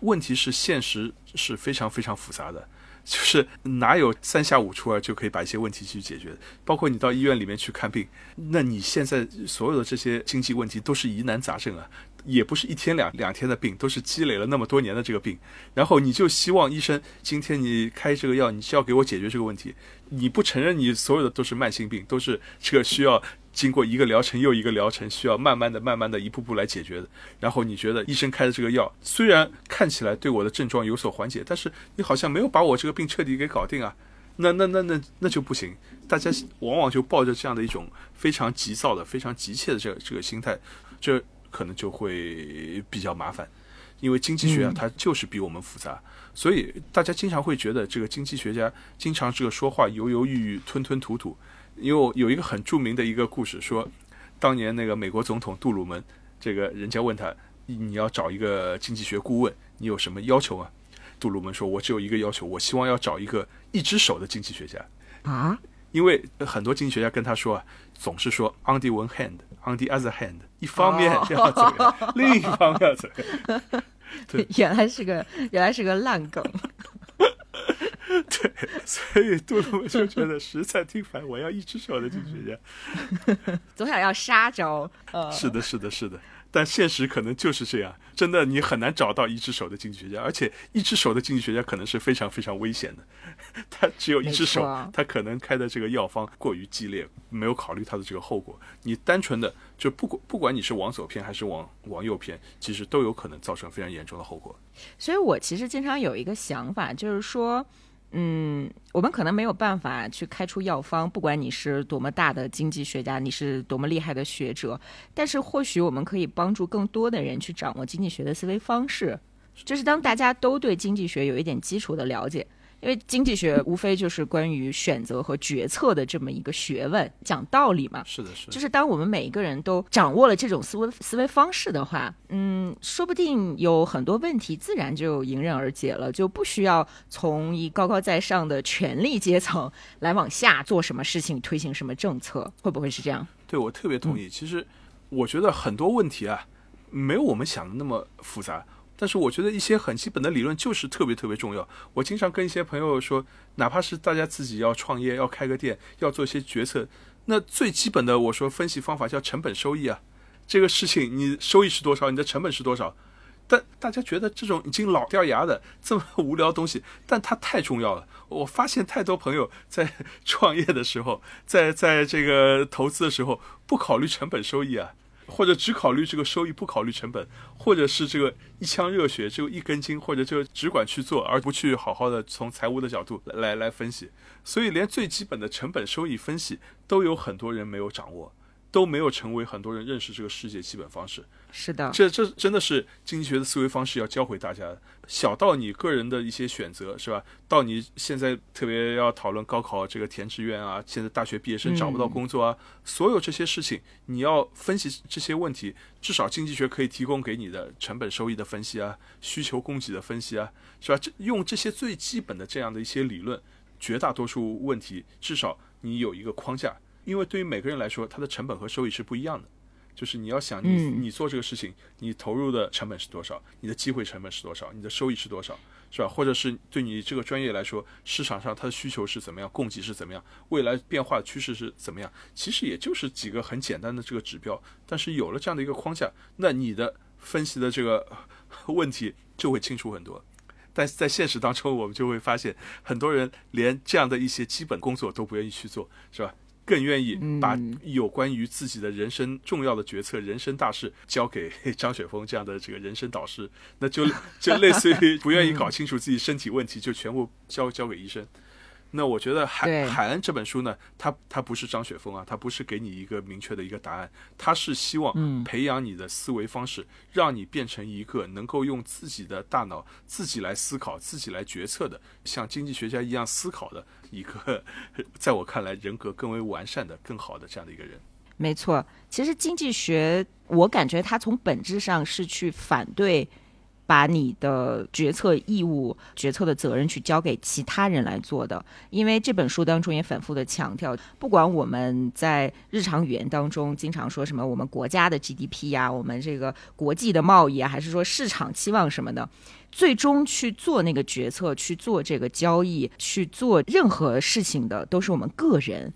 问题是现实是非常非常复杂的。就是哪有三下五除二就可以把一些问题去解决？包括你到医院里面去看病，那你现在所有的这些经济问题都是疑难杂症啊，也不是一天两两天的病，都是积累了那么多年的这个病。然后你就希望医生今天你开这个药，你是要给我解决这个问题？你不承认你所有的都是慢性病，都是这个需要。经过一个疗程又一个疗程，需要慢慢的、慢慢的一步步来解决的。然后你觉得医生开的这个药虽然看起来对我的症状有所缓解，但是你好像没有把我这个病彻底给搞定啊。那那那那那就不行。大家往往就抱着这样的一种非常急躁的、非常急切的这这个心态，这可能就会比较麻烦。因为经济学啊，它就是比我们复杂，所以大家经常会觉得这个经济学家经常这个说话犹犹豫豫、吞吞吐吐。因为有一个很著名的一个故事，说当年那个美国总统杜鲁门，这个人家问他，你要找一个经济学顾问，你有什么要求啊？杜鲁门说，我只有一个要求，我希望要找一个一只手的经济学家啊，因为很多经济学家跟他说啊，总是说 on the one hand，on the other hand，一方面要怎样，另一方面要怎样。对，原来是个原来是个烂梗。对，所以杜鲁门就觉得实在听烦，我要一只手的经济学家，总想要杀招。呃，是的，是的，是的。但现实可能就是这样，真的你很难找到一只手的经济学家，而且一只手的经济学家可能是非常非常危险的。他只有一只手，他可能开的这个药方过于激烈，没有考虑他的这个后果。你单纯的就不管不管你是往左偏还是往往右偏，其实都有可能造成非常严重的后果。所以我其实经常有一个想法，就是说。嗯，我们可能没有办法去开出药方，不管你是多么大的经济学家，你是多么厉害的学者，但是或许我们可以帮助更多的人去掌握经济学的思维方式，就是当大家都对经济学有一点基础的了解。因为经济学无非就是关于选择和决策的这么一个学问，讲道理嘛。是的，是的。就是当我们每一个人都掌握了这种思维思维方式的话，嗯，说不定有很多问题自然就迎刃而解了，就不需要从一高高在上的权力阶层来往下做什么事情、推行什么政策，会不会是这样？对，我特别同意。其实，我觉得很多问题啊，没有我们想的那么复杂。但是我觉得一些很基本的理论就是特别特别重要。我经常跟一些朋友说，哪怕是大家自己要创业、要开个店、要做一些决策，那最基本的我说分析方法叫成本收益啊。这个事情你收益是多少，你的成本是多少？但大家觉得这种已经老掉牙的这么无聊东西，但它太重要了。我发现太多朋友在 创业的时候，在在这个投资的时候不考虑成本收益啊。或者只考虑这个收益，不考虑成本，或者是这个一腔热血，只有一根筋，或者就只管去做，而不去好好的从财务的角度来来分析。所以，连最基本的成本收益分析都有很多人没有掌握。都没有成为很多人认识这个世界基本方式。是的，这这真的是经济学的思维方式要教会大家。小到你个人的一些选择，是吧？到你现在特别要讨论高考这个填志愿啊，现在大学毕业生找不到工作啊，所有这些事情，你要分析这些问题，至少经济学可以提供给你的成本收益的分析啊，需求供给的分析啊，是吧？这用这些最基本的这样的一些理论，绝大多数问题至少你有一个框架。因为对于每个人来说，它的成本和收益是不一样的。就是你要想，你你做这个事情，你投入的成本是多少？你的机会成本是多少？你的收益是多少？是吧？或者是对你这个专业来说，市场上它的需求是怎么样，供给是怎么样，未来变化的趋势是怎么样？其实也就是几个很简单的这个指标。但是有了这样的一个框架，那你的分析的这个 问题就会清楚很多。但是在现实当中，我们就会发现，很多人连这样的一些基本工作都不愿意去做，是吧？更愿意把有关于自己的人生重要的决策、人生大事交给 张雪峰这样的这个人生导师，那就就类似于不愿意搞清楚自己身体问题，就全部交交给医生。那我觉得海海恩这本书呢，它它不是张雪峰啊，它不是给你一个明确的一个答案，它是希望培养你的思维方式，让你变成一个能够用自己的大脑自己来思考、自己来决策的，像经济学家一样思考的一个，在我看来人格更为完善的、更好的这样的一个人。没错，其实经济学我感觉它从本质上是去反对。把你的决策义务、决策的责任去交给其他人来做的。因为这本书当中也反复的强调，不管我们在日常语言当中经常说什么，我们国家的 GDP 呀，我们这个国际的贸易啊，还是说市场期望什么的，最终去做那个决策、去做这个交易、去做任何事情的，都是我们个人。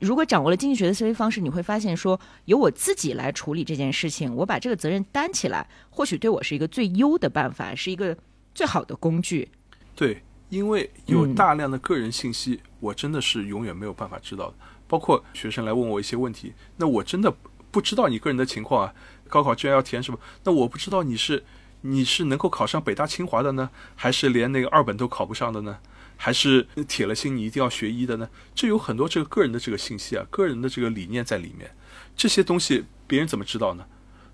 如果掌握了经济学的思维方式，你会发现说，由我自己来处理这件事情，我把这个责任担起来，或许对我是一个最优的办法，是一个最好的工具。对，因为有大量的个人信息，我真的是永远没有办法知道的。包括学生来问我一些问题，那我真的不知道你个人的情况啊。高考志愿要填什么？那我不知道你是你是能够考上北大清华的呢，还是连那个二本都考不上的呢？还是铁了心你一定要学医的呢？这有很多这个个人的这个信息啊，个人的这个理念在里面，这些东西别人怎么知道呢？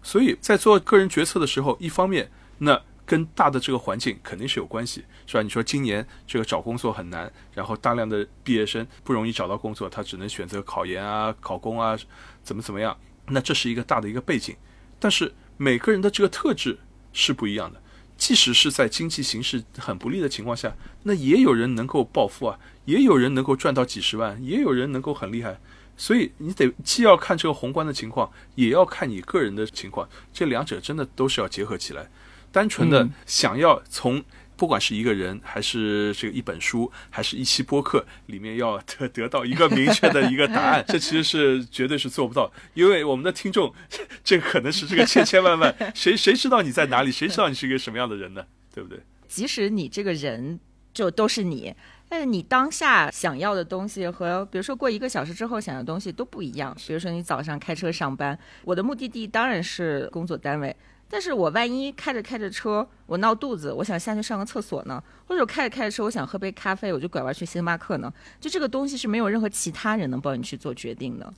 所以在做个人决策的时候，一方面那跟大的这个环境肯定是有关系，是吧？你说今年这个找工作很难，然后大量的毕业生不容易找到工作，他只能选择考研啊、考公啊，怎么怎么样？那这是一个大的一个背景，但是每个人的这个特质是不一样的。即使是在经济形势很不利的情况下，那也有人能够暴富啊，也有人能够赚到几十万，也有人能够很厉害。所以你得既要看这个宏观的情况，也要看你个人的情况，这两者真的都是要结合起来。单纯的想要从。不管是一个人，还是这个一本书，还是一期播客，里面要得得到一个明确的一个答案，这其实是绝对是做不到，因为我们的听众，这可能是这个千千万万，谁谁知道你在哪里，谁知道你是一个什么样的人呢？对不对？即使你这个人就都是你，但是你当下想要的东西和比如说过一个小时之后想要的东西都不一样。比如说你早上开车上班，我的目的地当然是工作单位。但是我万一开着开着车，我闹肚子，我想下去上个厕所呢，或者我开着开着车，我想喝杯咖啡，我就拐弯去星巴克呢。就这个东西是没有任何其他人能帮你去做决定的。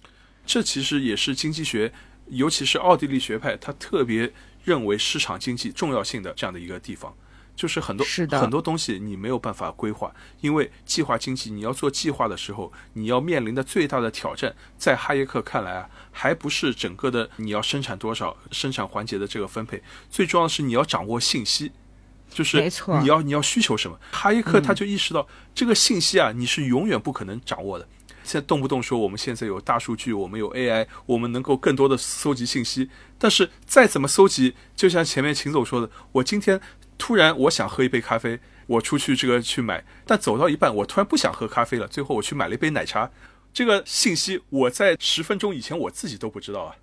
这其实也是经济学，尤其是奥地利学派，他特别认为市场经济重要性的这样的一个地方。就是很多很多东西你没有办法规划，因为计划经济你要做计划的时候，你要面临的最大的挑战，在哈耶克看来啊，还不是整个的你要生产多少生产环节的这个分配，最重要的是你要掌握信息，就是你要你要需求什么。哈耶克他就意识到这个信息啊，你是永远不可能掌握的。现在动不动说我们现在有大数据，我们有 AI，我们能够更多的搜集信息，但是再怎么搜集，就像前面秦总说的，我今天。突然，我想喝一杯咖啡，我出去这个去买，但走到一半，我突然不想喝咖啡了。最后我去买了一杯奶茶，这个信息我在十分钟以前我自己都不知道啊。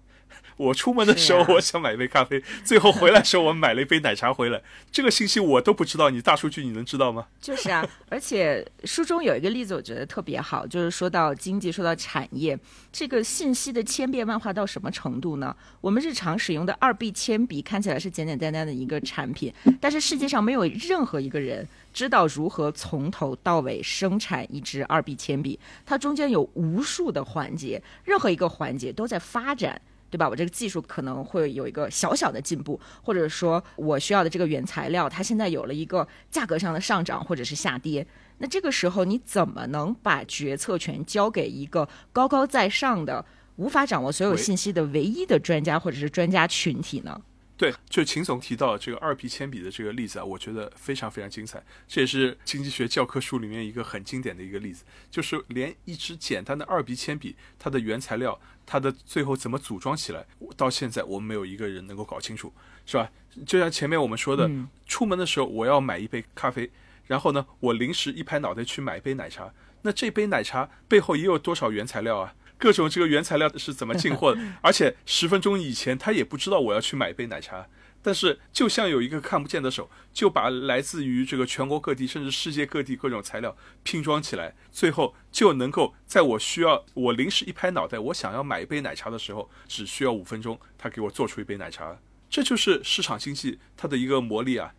我出门的时候，我想买一杯咖啡，最后回来的时候，我买了一杯奶茶回来。这个信息我都不知道，你大数据你能知道吗？就是啊，而且书中有一个例子，我觉得特别好，就是说到经济，说到产业，这个信息的千变万化到什么程度呢？我们日常使用的二 B 铅笔看起来是简简单单的一个产品，但是世界上没有任何一个人知道如何从头到尾生产一支二 B 铅笔，它中间有无数的环节，任何一个环节都在发展。对吧？我这个技术可能会有一个小小的进步，或者说我需要的这个原材料，它现在有了一个价格上的上涨或者是下跌。那这个时候你怎么能把决策权交给一个高高在上的、无法掌握所有信息的唯一的专家或者是专家群体呢？对，就秦总提到这个二 B 铅笔的这个例子啊，我觉得非常非常精彩。这也是经济学教科书里面一个很经典的一个例子，就是连一支简单的二 B 铅笔，它的原材料，它的最后怎么组装起来，到现在我们没有一个人能够搞清楚，是吧？就像前面我们说的，出门的时候我要买一杯咖啡，然后呢，我临时一拍脑袋去买一杯奶茶，那这杯奶茶背后也有多少原材料啊？各种这个原材料是怎么进货的？而且十分钟以前他也不知道我要去买一杯奶茶，但是就像有一个看不见的手，就把来自于这个全国各地甚至世界各地各种材料拼装起来，最后就能够在我需要我临时一拍脑袋，我想要买一杯奶茶的时候，只需要五分钟，他给我做出一杯奶茶。这就是市场经济它的一个魔力啊！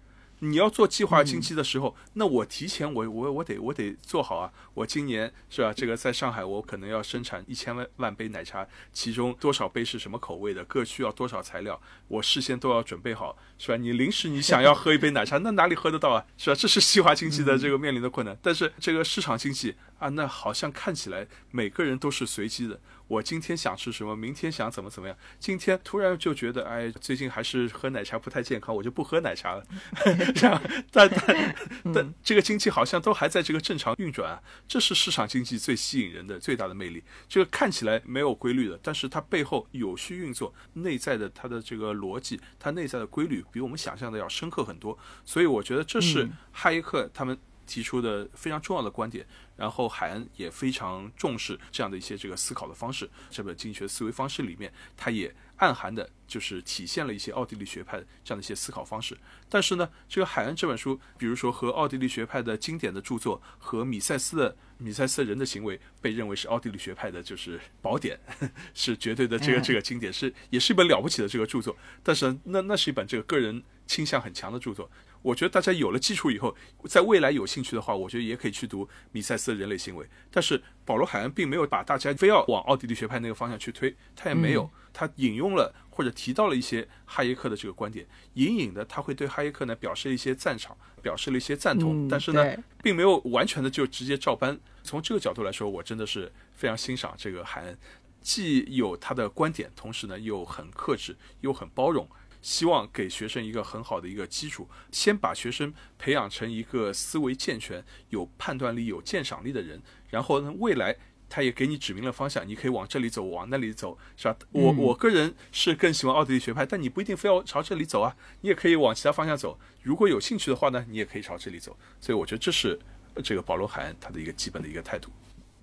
你要做计划经济的时候，那我提前我我我得我得做好啊！我今年是吧？这个在上海，我可能要生产一千万万杯奶茶，其中多少杯是什么口味的，各需要多少材料，我事先都要准备好，是吧？你临时你想要喝一杯奶茶，那哪里喝得到啊？是吧？这是计划经济的这个面临的困难。但是这个市场经济啊，那好像看起来每个人都是随机的。我今天想吃什么，明天想怎么怎么样，今天突然就觉得，哎，最近还是喝奶茶不太健康，我就不喝奶茶了。这样，但但但这个经济好像都还在这个正常运转，啊这是市场经济最吸引人的最大的魅力。这个看起来没有规律的，但是它背后有序运作，内在的它的这个逻辑，它内在的规律比我们想象的要深刻很多。所以我觉得这是哈耶克他们。提出的非常重要的观点，然后海恩也非常重视这样的一些这个思考的方式。这本经济学思维方式里面，它也暗含的就是体现了一些奥地利学派这样的一些思考方式。但是呢，这个海恩这本书，比如说和奥地利学派的经典的著作和米塞斯的米塞斯人的行为，被认为是奥地利学派的就是宝典，是绝对的这个这个经典，是也是一本了不起的这个著作。但是那那是一本这个个人倾向很强的著作。我觉得大家有了基础以后，在未来有兴趣的话，我觉得也可以去读米塞斯的人类行为。但是保罗·海恩并没有把大家非要往奥地利学派那个方向去推，他也没有，他引用了或者提到了一些哈耶克的这个观点，隐隐的他会对哈耶克呢表示一些赞赏，表示了一些赞同，但是呢，并没有完全的就直接照搬。从这个角度来说，我真的是非常欣赏这个海恩，既有他的观点，同时呢又很克制，又很包容。希望给学生一个很好的一个基础，先把学生培养成一个思维健全、有判断力、有鉴赏力的人，然后呢，未来他也给你指明了方向，你可以往这里走，往那里走，是吧？我我个人是更喜欢奥地利学派，但你不一定非要朝这里走啊，你也可以往其他方向走。如果有兴趣的话呢，你也可以朝这里走。所以我觉得这是这个保罗·海恩他的一个基本的一个态度。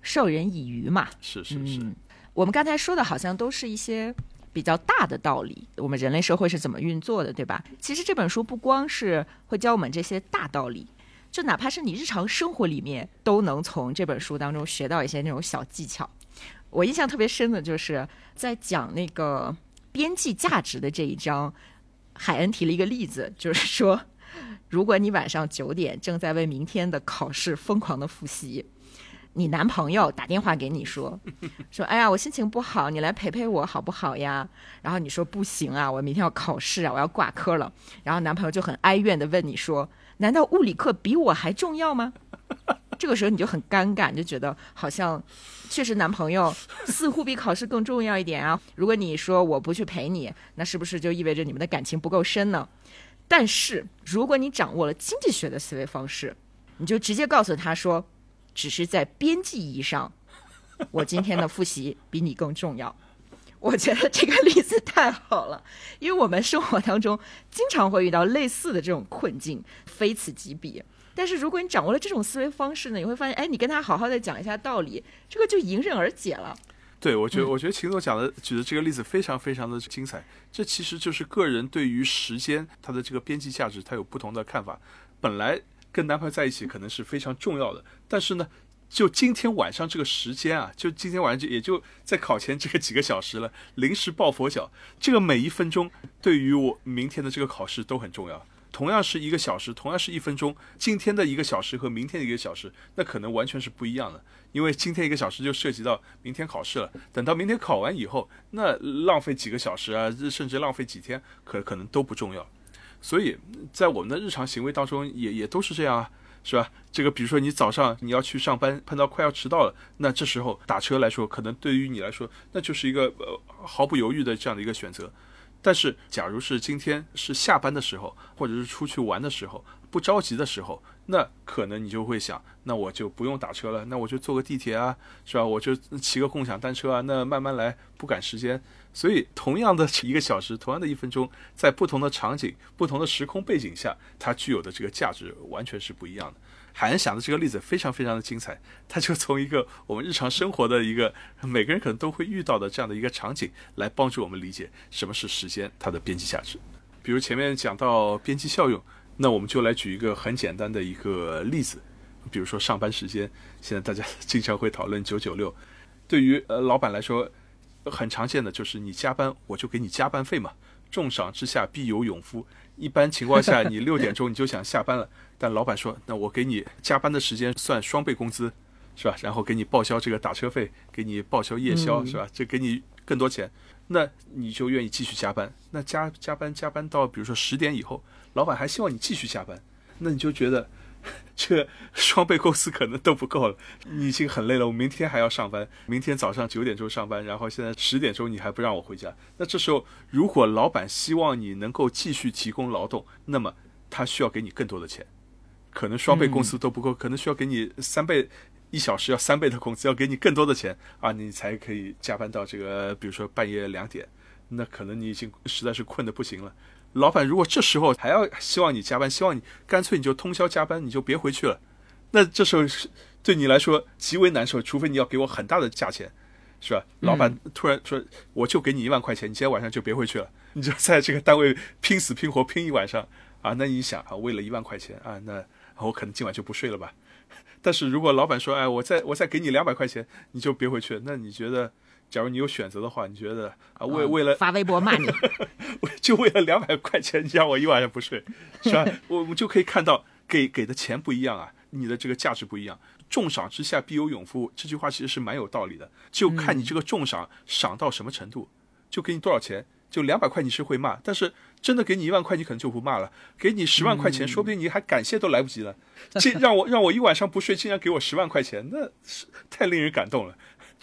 授人以渔嘛，是是是。我们刚才说的好像都是一些。比较大的道理，我们人类社会是怎么运作的，对吧？其实这本书不光是会教我们这些大道理，就哪怕是你日常生活里面，都能从这本书当中学到一些那种小技巧。我印象特别深的就是在讲那个边际价值的这一章，海恩提了一个例子，就是说，如果你晚上九点正在为明天的考试疯狂的复习。你男朋友打电话给你说，说哎呀，我心情不好，你来陪陪我好不好呀？然后你说不行啊，我明天要考试啊，我要挂科了。然后男朋友就很哀怨的问你说，难道物理课比我还重要吗？这个时候你就很尴尬，你就觉得好像确实男朋友似乎比考试更重要一点啊。如果你说我不去陪你，那是不是就意味着你们的感情不够深呢？但是如果你掌握了经济学的思维方式，你就直接告诉他说。只是在边际意义上，我今天的复习比你更重要。我觉得这个例子太好了，因为我们生活当中经常会遇到类似的这种困境，非此即彼。但是如果你掌握了这种思维方式呢，你会发现，哎，你跟他好好的讲一下道理，这个就迎刃而解了。对，我觉得，我觉得秦总讲的举的这个例子非常非常的精彩。这其实就是个人对于时间它的这个边际价值，它有不同的看法。本来。跟男朋友在一起可能是非常重要的，但是呢，就今天晚上这个时间啊，就今天晚上就也就在考前这个几个小时了，临时抱佛脚，这个每一分钟对于我明天的这个考试都很重要。同样是一个小时，同样是一分钟，今天的一个小时和明天的一个小时，那可能完全是不一样的，因为今天一个小时就涉及到明天考试了。等到明天考完以后，那浪费几个小时啊，甚至浪费几天，可可能都不重要。所以在我们的日常行为当中，也也都是这样啊，是吧？这个比如说你早上你要去上班，碰到快要迟到了，那这时候打车来说，可能对于你来说，那就是一个呃毫不犹豫的这样的一个选择。但是，假如是今天是下班的时候，或者是出去玩的时候，不着急的时候，那可能你就会想，那我就不用打车了，那我就坐个地铁啊，是吧？我就骑个共享单车啊，那慢慢来，不赶时间。所以，同样的一个小时，同样的一分钟，在不同的场景、不同的时空背景下，它具有的这个价值完全是不一样的。海恩想的这个例子非常非常的精彩，他就从一个我们日常生活的一个每个人可能都会遇到的这样的一个场景，来帮助我们理解什么是时间它的边际价值。比如前面讲到边际效用，那我们就来举一个很简单的一个例子，比如说上班时间，现在大家经常会讨论九九六，对于呃老板来说。很常见的就是你加班，我就给你加班费嘛。重赏之下必有勇夫。一般情况下，你六点钟你就想下班了，但老板说，那我给你加班的时间算双倍工资，是吧？然后给你报销这个打车费，给你报销夜宵，是吧？这给你更多钱，那你就愿意继续加班。那加加班加班到比如说十点以后，老板还希望你继续加班，那你就觉得 这双倍工资可能都不够了，你已经很累了，我明天还要上班，明天早上九点钟上班，然后现在十点钟你还不让我回家，那这时候如果老板希望你能够继续提供劳动，那么他需要给你更多的钱，可能双倍工资都不够，可能需要给你三倍，一小时要三倍的工资，要给你更多的钱啊，你才可以加班到这个，比如说半夜两点，那可能你已经实在是困得不行了。老板如果这时候还要希望你加班，希望你干脆你就通宵加班，你就别回去了。那这时候是对你来说极为难受，除非你要给我很大的价钱，是吧？老板突然说我就给你一万块钱，你今天晚上就别回去了，你就在这个单位拼死拼活拼一晚上啊！那你想啊，为了一万块钱啊，那我可能今晚就不睡了吧？但是如果老板说哎，我再我再给你两百块钱，你就别回去，那你觉得？假如你有选择的话，你觉得啊，为为了发微博骂你，就为了两百块钱，你让我一晚上不睡，是吧？我们就可以看到，给给的钱不一样啊，你的这个价值不一样。重赏之下必有勇夫，这句话其实是蛮有道理的，就看你这个重赏赏到什么程度，就给你多少钱。就两百块你是会骂，但是真的给你一万块，你可能就不骂了。给你十万块钱，说不定你还感谢都来不及了。这让我让我一晚上不睡，竟然给我十万块钱，那是太令人感动了。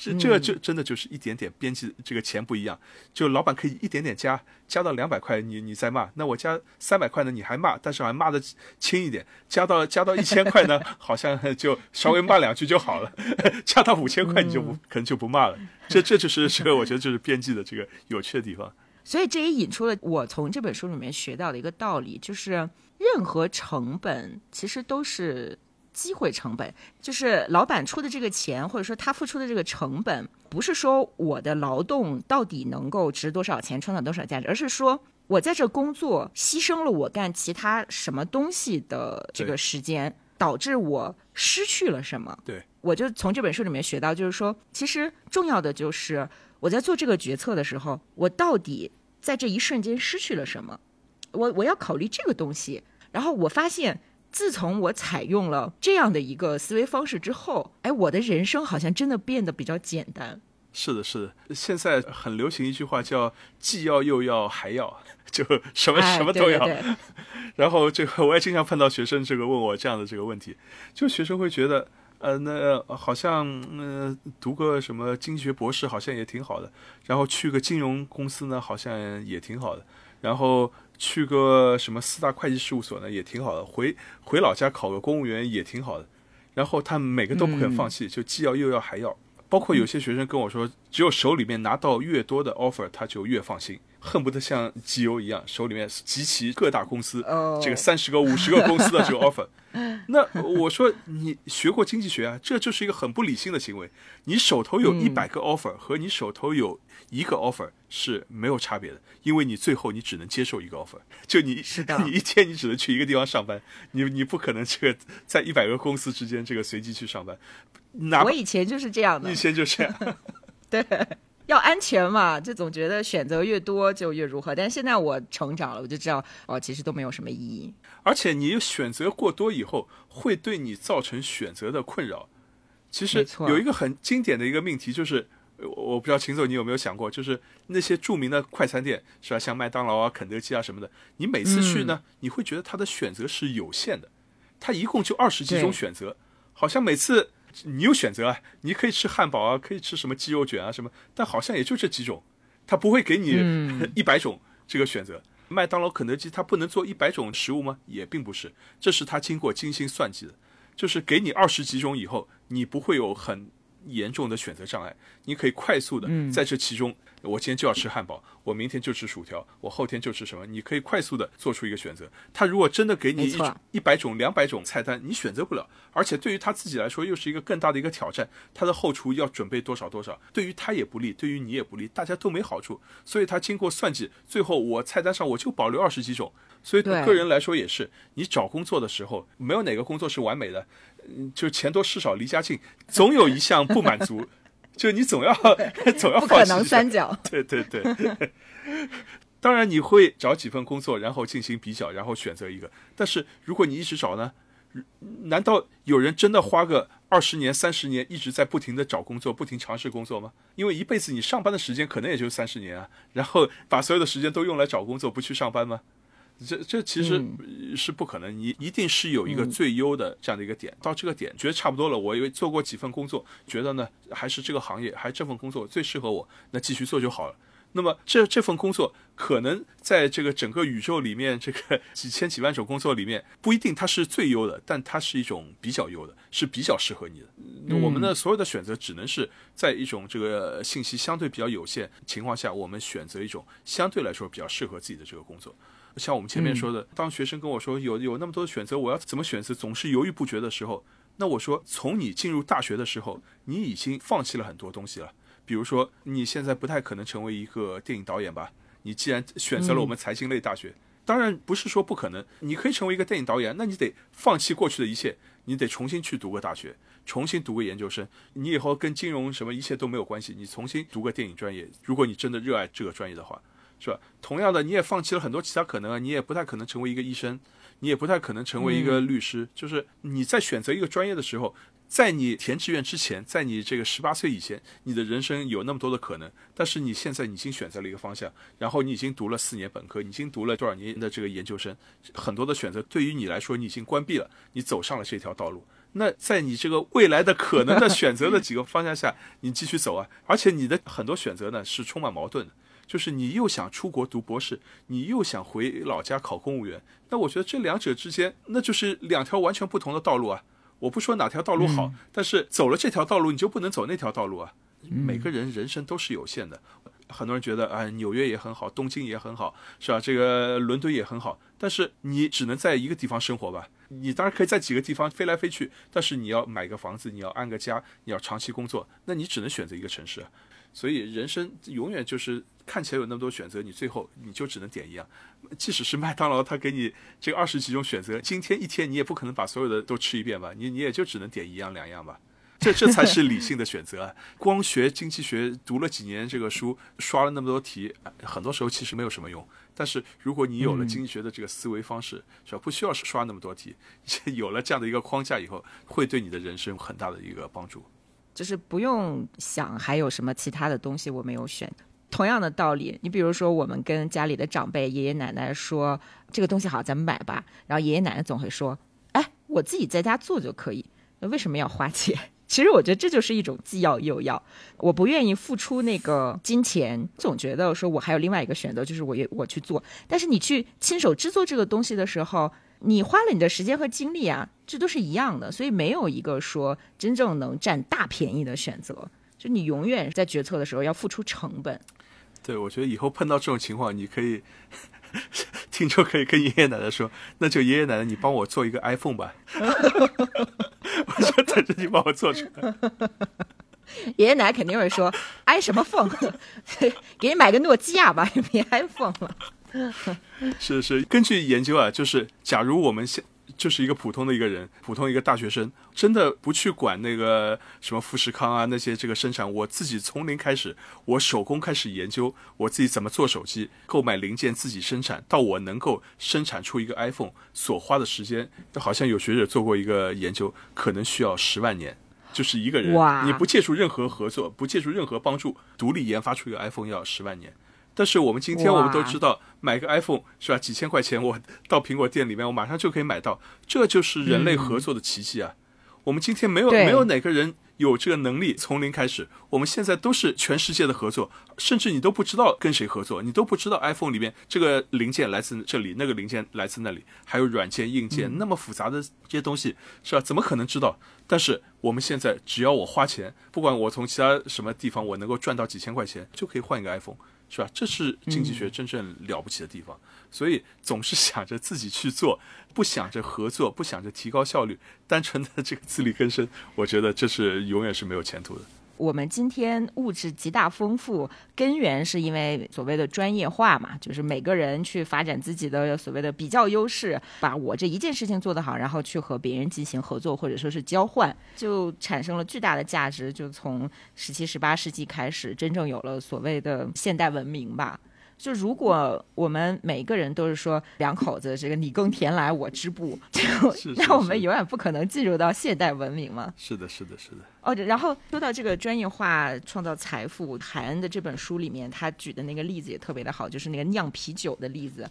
这这这真的就是一点点编辑，这个钱不一样，就老板可以一点点加，加到两百块，你你再骂，那我加三百块呢，你还骂，但是还骂的轻一点，加到加到一千块呢，好像就稍微骂两句就好了，加到五千块你就不可能就不骂了，这这就是这个我觉得就是编辑的这个有趣的地方。所以这也引出了我从这本书里面学到的一个道理，就是任何成本其实都是。机会成本就是老板出的这个钱，或者说他付出的这个成本，不是说我的劳动到底能够值多少钱，创造多少价值，而是说我在这工作牺牲了我干其他什么东西的这个时间，导致我失去了什么。对，我就从这本书里面学到，就是说，其实重要的就是我在做这个决策的时候，我到底在这一瞬间失去了什么，我我要考虑这个东西，然后我发现。自从我采用了这样的一个思维方式之后，哎，我的人生好像真的变得比较简单。是的，是的，现在很流行一句话叫“既要又要还要”，就什么什么都要。然后这个我也经常碰到学生这个问我这样的这个问题，就学生会觉得，呃，那好像呃读个什么经济学博士好像也挺好的，然后去个金融公司呢好像也挺好的，然后。去个什么四大会计事务所呢，也挺好的。回回老家考个公务员也挺好的。然后他每个都不肯放弃，就既要又要还要。包括有些学生跟我说，只有手里面拿到越多的 offer，他就越放心。恨不得像机油一样，手里面集齐各大公司这个三十个、五十个公司的这个 offer。那我说你学过经济学啊，这就是一个很不理性的行为。你手头有一百个 offer 和你手头有一个 offer 是没有差别的，因为你最后你只能接受一个 offer。就你是的你一天你只能去一个地方上班，你你不可能这个在一百个公司之间这个随机去上班。我以前就是这样的，以前就这样，对。要安全嘛，就总觉得选择越多就越如何。但是现在我成长了，我就知道哦，其实都没有什么意义。而且你选择过多以后，会对你造成选择的困扰。其实有一个很经典的一个命题，就是我不知道秦总你有没有想过，就是那些著名的快餐店是吧，像麦当劳啊、肯德基啊什么的，你每次去呢，你会觉得它的选择是有限的，它一共就二十几种选择，好像每次。你有选择啊，你可以吃汉堡啊，可以吃什么鸡肉卷啊什么，但好像也就这几种，他不会给你 一百种这个选择。麦当劳、肯德基，他不能做一百种食物吗？也并不是，这是他经过精心算计的，就是给你二十几种以后，你不会有很严重的选择障碍，你可以快速的在这其中。我今天就要吃汉堡，我明天就吃薯条，我后天就吃什么？你可以快速的做出一个选择。他如果真的给你一一百种、两百种菜单，你选择不了，而且对于他自己来说又是一个更大的一个挑战。他的后厨要准备多少多少，对于他也不利，对于你也不利，大家都没好处。所以他经过算计，最后我菜单上我就保留二十几种。所以对个人来说也是，你找工作的时候，没有哪个工作是完美的，就钱多事少离家近，总有一项不满足。就你总要 总要不可能三角，对对对。当然你会找几份工作，然后进行比较，然后选择一个。但是如果你一直找呢？难道有人真的花个二十年、三十年一直在不停的找工作，不停尝试工作吗？因为一辈子你上班的时间可能也就三十年啊，然后把所有的时间都用来找工作，不去上班吗？这这其实是不可能，你一定是有一个最优的这样的一个点，到这个点觉得差不多了，我因为做过几份工作，觉得呢还是这个行业还这份工作最适合我，那继续做就好了。那么这这份工作可能在这个整个宇宙里面，这个几千几万种工作里面，不一定它是最优的，但它是一种比较优的，是比较适合你的。我们的所有的选择只能是在一种这个信息相对比较有限情况下，我们选择一种相对来说比较适合自己的这个工作。像我们前面说的，当学生跟我说有有那么多选择，我要怎么选择，总是犹豫不决的时候，那我说，从你进入大学的时候，你已经放弃了很多东西了。比如说，你现在不太可能成为一个电影导演吧？你既然选择了我们财经类大学，当然不是说不可能，你可以成为一个电影导演，那你得放弃过去的一切，你得重新去读个大学，重新读个研究生，你以后跟金融什么一切都没有关系，你重新读个电影专业。如果你真的热爱这个专业的话，是吧？同样的，你也放弃了很多其他可能啊，你也不太可能成为一个医生，你也不太可能成为一个律师。就是你在选择一个专业的时候。在你填志愿之前，在你这个十八岁以前，你的人生有那么多的可能。但是你现在已经选择了一个方向，然后你已经读了四年本科，已经读了多少年的这个研究生，很多的选择对于你来说你已经关闭了，你走上了这条道路。那在你这个未来的可能的选择的几个方向下，你继续走啊。而且你的很多选择呢是充满矛盾的，就是你又想出国读博士，你又想回老家考公务员。那我觉得这两者之间，那就是两条完全不同的道路啊。我不说哪条道路好，但是走了这条道路，你就不能走那条道路啊！每个人人生都是有限的，很多人觉得啊，纽约也很好，东京也很好，是吧？这个伦敦也很好，但是你只能在一个地方生活吧？你当然可以在几个地方飞来飞去，但是你要买个房子，你要安个家，你要长期工作，那你只能选择一个城市。所以人生永远就是看起来有那么多选择，你最后你就只能点一样。即使是麦当劳，他给你这二十几种选择，今天一天你也不可能把所有的都吃一遍吧？你你也就只能点一样两样吧。这这才是理性的选择。光学经济学读了几年这个书，刷了那么多题，很多时候其实没有什么用。但是如果你有了经济学的这个思维方式，是吧？不需要刷那么多题，有了这样的一个框架以后，会对你的人生有很大的一个帮助。就是不用想还有什么其他的东西我没有选。同样的道理，你比如说我们跟家里的长辈爷爷奶奶说这个东西好，咱们买吧。然后爷爷奶奶总会说：“哎，我自己在家做就可以，那为什么要花钱？” 其实我觉得这就是一种既要又要。我不愿意付出那个金钱，总觉得说我还有另外一个选择，就是我也我去做。但是你去亲手制作这个东西的时候。你花了你的时间和精力啊，这都是一样的，所以没有一个说真正能占大便宜的选择。就你永远在决策的时候要付出成本。对，我觉得以后碰到这种情况，你可以 听众可以跟爷爷奶奶说，那就爷爷奶奶，你帮我做一个 iPhone 吧。我就等着你帮我做出来。爷爷奶奶肯定会说，i 什么 phone？给你买个诺基亚吧，别 iPhone 了。是是，根据研究啊，就是假如我们现就是一个普通的一个人，普通一个大学生，真的不去管那个什么富士康啊那些这个生产，我自己从零开始，我手工开始研究，我自己怎么做手机，购买零件自己生产，到我能够生产出一个 iPhone 所花的时间，好像有学者做过一个研究，可能需要十万年，就是一个人，你不借助任何合作，不借助任何帮助，独立研发出一个 iPhone 要十万年。但是我们今天我们都知道，买个 iPhone 是吧？几千块钱，我到苹果店里面，我马上就可以买到。这就是人类合作的奇迹啊！我们今天没有没有哪个人有这个能力从零开始。我们现在都是全世界的合作，甚至你都不知道跟谁合作，你都不知道 iPhone 里面这个零件来自这里，那个零件来自那里，还有软件、硬件那么复杂的这些东西是吧？怎么可能知道？但是我们现在只要我花钱，不管我从其他什么地方我能够赚到几千块钱，就可以换一个 iPhone。是吧？这是经济学真正了不起的地方。所以总是想着自己去做，不想着合作，不想着提高效率，单纯的这个自力更生，我觉得这是永远是没有前途的。我们今天物质极大丰富，根源是因为所谓的专业化嘛，就是每个人去发展自己的所谓的比较优势，把我这一件事情做得好，然后去和别人进行合作或者说是交换，就产生了巨大的价值。就从十七、十八世纪开始，真正有了所谓的现代文明吧。就如果我们每一个人都是说两口子这个你耕田来我织布，就那我们永远不可能进入到现代文明嘛。是的，是的，是的。哦，然后说到这个专业化创造财富，海恩的这本书里面他举的那个例子也特别的好，就是那个酿啤酒的例子。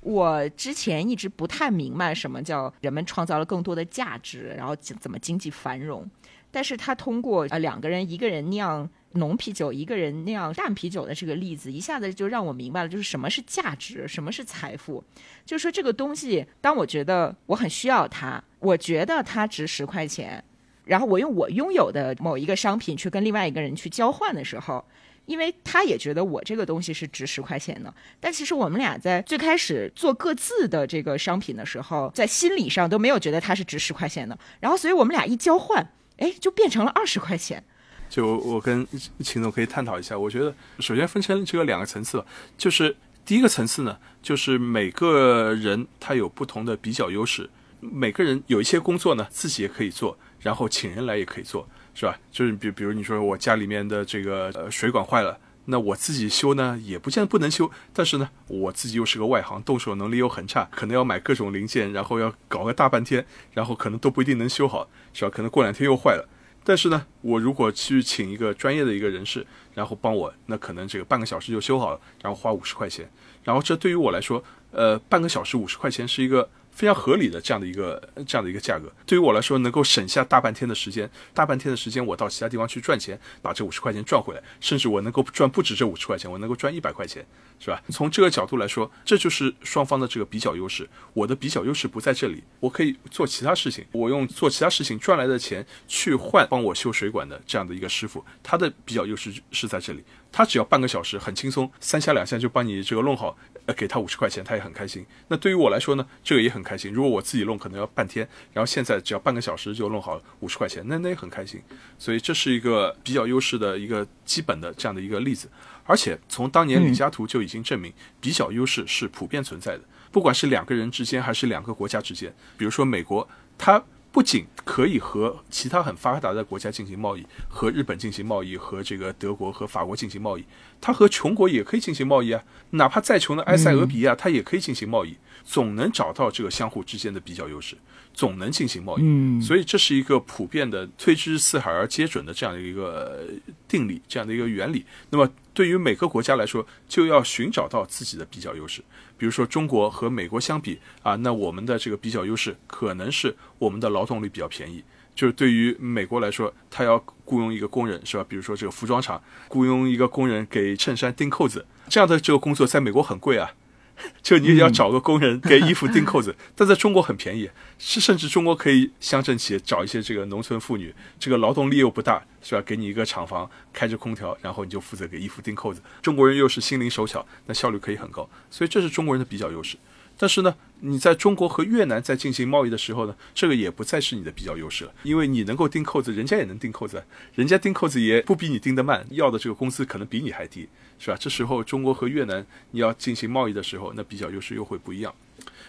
我之前一直不太明白什么叫人们创造了更多的价值，然后怎么经济繁荣。但是他通过呃两个人，一个人酿浓啤酒，一个人酿淡啤酒的这个例子，一下子就让我明白了，就是什么是价值，什么是财富。就是说这个东西，当我觉得我很需要它，我觉得它值十块钱，然后我用我拥有的某一个商品去跟另外一个人去交换的时候。因为他也觉得我这个东西是值十块钱的，但其实我们俩在最开始做各自的这个商品的时候，在心理上都没有觉得它是值十块钱的。然后，所以我们俩一交换，哎，就变成了二十块钱。就我跟秦总可以探讨一下，我觉得首先分成这个两个层次，就是第一个层次呢，就是每个人他有不同的比较优势，每个人有一些工作呢自己也可以做，然后请人来也可以做。是吧？就是比比如你说我家里面的这个呃水管坏了，那我自己修呢也不见得不能修，但是呢我自己又是个外行，动手能力又很差，可能要买各种零件，然后要搞个大半天，然后可能都不一定能修好，是吧？可能过两天又坏了。但是呢，我如果去请一个专业的一个人士，然后帮我，那可能这个半个小时就修好了，然后花五十块钱，然后这对于我来说，呃，半个小时五十块钱是一个。非常合理的这样的一个这样的一个价格，对于我来说能够省下大半天的时间，大半天的时间我到其他地方去赚钱，把这五十块钱赚回来，甚至我能够赚不止这五十块钱，我能够赚一百块钱，是吧？从这个角度来说，这就是双方的这个比较优势。我的比较优势不在这里，我可以做其他事情，我用做其他事情赚来的钱去换帮我修水管的这样的一个师傅，他的比较优势是在这里，他只要半个小时很轻松，三下两下就帮你这个弄好。给他五十块钱，他也很开心。那对于我来说呢，这个也很开心。如果我自己弄，可能要半天，然后现在只要半个小时就弄好五十块钱，那那也很开心。所以这是一个比较优势的一个基本的这样的一个例子。而且从当年李嘉图就已经证明，比较优势是普遍存在的，不管是两个人之间，还是两个国家之间。比如说美国，它。不仅可以和其他很发达的国家进行贸易，和日本进行贸易，和这个德国和法国进行贸易，它和穷国也可以进行贸易啊。哪怕再穷的埃塞俄比亚，它也可以进行贸易，总能找到这个相互之间的比较优势，总能进行贸易。所以这是一个普遍的推之四海而皆准的这样的一个定理，这样的一个原理。那么对于每个国家来说，就要寻找到自己的比较优势。比如说中国和美国相比啊，那我们的这个比较优势可能是我们的劳动力比较便宜。就是对于美国来说，他要雇佣一个工人是吧？比如说这个服装厂雇佣一个工人给衬衫钉扣子，这样的这个工作在美国很贵啊。就你要找个工人 给衣服钉扣子，但在中国很便宜，是甚至中国可以乡镇企业找一些这个农村妇女，这个劳动力又不大，是吧？给你一个厂房，开着空调，然后你就负责给衣服钉扣子。中国人又是心灵手巧，那效率可以很高，所以这是中国人的比较优势。但是呢，你在中国和越南在进行贸易的时候呢，这个也不再是你的比较优势了，因为你能够钉扣子，人家也能钉扣子，人家钉扣子也不比你钉得慢，要的这个工资可能比你还低，是吧？这时候中国和越南你要进行贸易的时候，那比较优势又会不一样。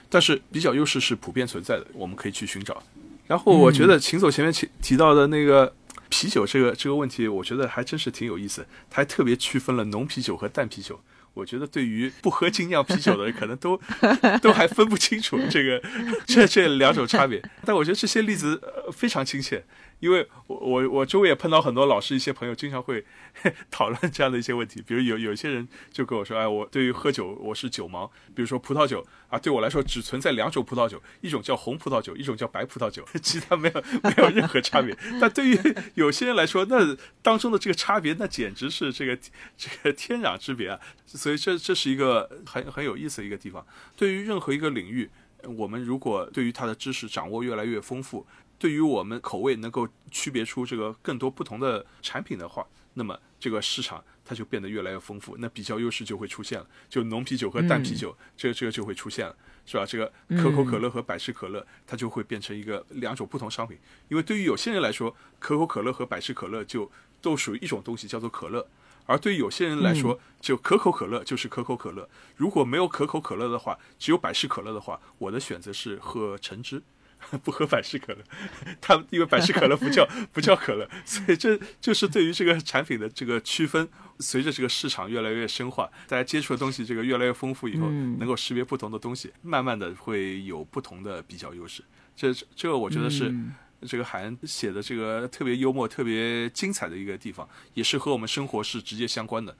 但是比较优势是普遍存在的，我们可以去寻找。然后我觉得秦总前面提提到的那个啤酒这个这个问题，我觉得还真是挺有意思，他还特别区分了浓啤酒和淡啤酒。我觉得对于不喝精酿啤酒的人，可能都 都还分不清楚这个这这两种差别。但我觉得这些例子非常亲切。因为我我我周围也碰到很多老师，一些朋友经常会 讨论这样的一些问题。比如有有些人就跟我说：“哎，我对于喝酒我是酒盲。比如说葡萄酒啊，对我来说只存在两种葡萄酒，一种叫红葡萄酒，一种叫白葡萄酒，其他没有没有任何差别。但对于有些人来说，那当中的这个差别，那简直是这个这个天壤之别啊！所以这这是一个很很有意思的一个地方。对于任何一个领域，我们如果对于它的知识掌握越来越丰富。对于我们口味能够区别出这个更多不同的产品的话，那么这个市场它就变得越来越丰富，那比较优势就会出现了。就浓啤酒和淡啤酒，这个这个就会出现了，是吧？这个可口可乐和百事可乐，它就会变成一个两种不同商品。因为对于有些人来说，可口可乐和百事可乐就都属于一种东西，叫做可乐；而对于有些人来说，就可口可乐就是可口可乐。如果没有可口可乐的话，只有百事可乐的话，我的选择是喝橙汁。不喝百事可乐，他因为百事可乐不叫不叫可乐，所以这就是对于这个产品的这个区分。随着这个市场越来越深化，大家接触的东西这个越来越丰富以后，能够识别不同的东西，慢慢的会有不同的比较优势。这这个我觉得是这个海恩写的这个特别幽默、特别精彩的一个地方，也是和我们生活是直接相关的。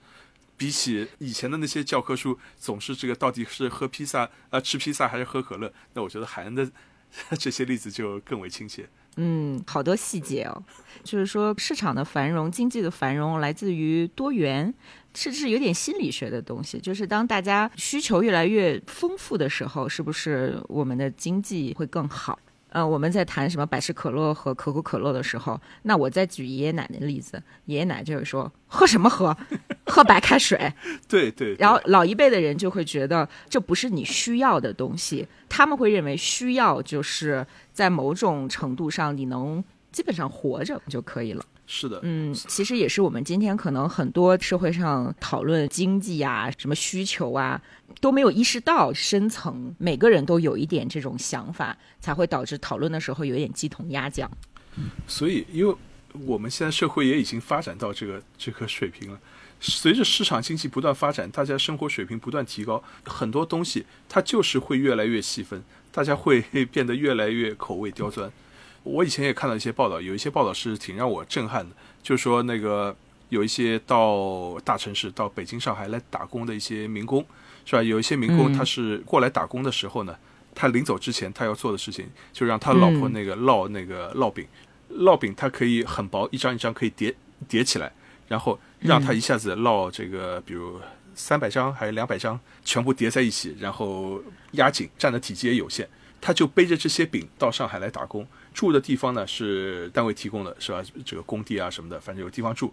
比起以前的那些教科书，总是这个到底是喝披萨啊、吃披萨还是喝可乐？那我觉得海恩的 这些例子就更为亲切。嗯，好多细节哦，就是说市场的繁荣、经济的繁荣来自于多元，甚至有点心理学的东西。就是当大家需求越来越丰富的时候，是不是我们的经济会更好？呃，我们在谈什么百事可乐和可口可乐的时候，那我再举爷爷奶奶的例子，爷爷奶奶就会说喝什么喝，喝白开水。对对。然后老一辈的人就会觉得这不是你需要的东西，他们会认为需要就是在某种程度上你能基本上活着就可以了。是的，嗯，其实也是我们今天可能很多社会上讨论经济啊、什么需求啊，都没有意识到深层，每个人都有一点这种想法，才会导致讨论的时候有点鸡同鸭讲。所以，因为我们现在社会也已经发展到这个这个水平了，随着市场经济不断发展，大家生活水平不断提高，很多东西它就是会越来越细分，大家会变得越来越口味刁钻。我以前也看到一些报道，有一些报道是挺让我震撼的，就是说那个有一些到大城市，到北京、上海来打工的一些民工，是吧？有一些民工他是过来打工的时候呢，他临走之前他要做的事情，就让他老婆那个烙那个烙饼，烙饼它可以很薄，一张一张可以叠叠起来，然后让他一下子烙这个，比如三百张还是两百张，全部叠在一起，然后压紧，占的体积也有限，他就背着这些饼到上海来打工。住的地方呢是单位提供的，是吧？这个工地啊什么的，反正有地方住。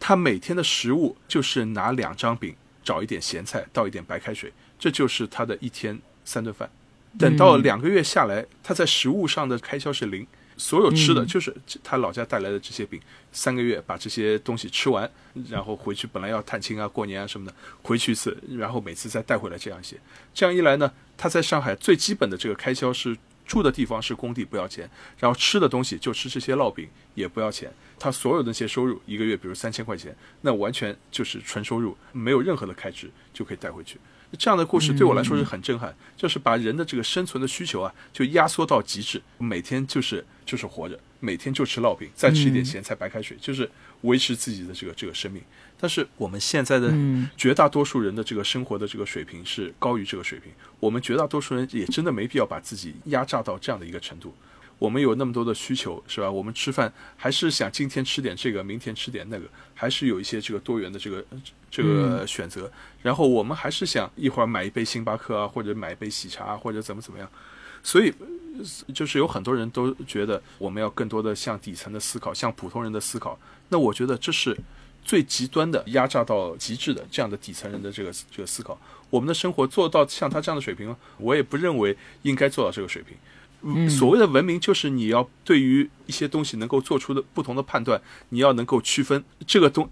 他每天的食物就是拿两张饼，找一点咸菜，倒一点白开水，这就是他的一天三顿饭。等到两个月下来，他在食物上的开销是零，所有吃的就是他老家带来的这些饼。三个月把这些东西吃完，然后回去本来要探亲啊、过年啊什么的，回去一次，然后每次再带回来这样一些。这样一来呢，他在上海最基本的这个开销是。住的地方是工地，不要钱，然后吃的东西就吃这些烙饼，也不要钱。他所有的那些收入，一个月比如三千块钱，那完全就是纯收入，没有任何的开支就可以带回去。这样的故事对我来说是很震撼，就是把人的这个生存的需求啊，就压缩到极致，每天就是就是活着，每天就吃烙饼，再吃一点咸菜白开水，就是维持自己的这个这个生命。但是我们现在的绝大多数人的这个生活的这个水平是高于这个水平，我们绝大多数人也真的没必要把自己压榨到这样的一个程度。我们有那么多的需求，是吧？我们吃饭还是想今天吃点这个，明天吃点那个，还是有一些这个多元的这个这个选择。然后我们还是想一会儿买一杯星巴克啊，或者买一杯喜茶，或者怎么怎么样。所以就是有很多人都觉得我们要更多的向底层的思考，向普通人的思考。那我觉得这是。最极端的压榨到极致的这样的底层人的这个这个思考，我们的生活做到像他这样的水平吗？我也不认为应该做到这个水平。所谓的文明，就是你要对于一些东西能够做出的不同的判断，你要能够区分这个东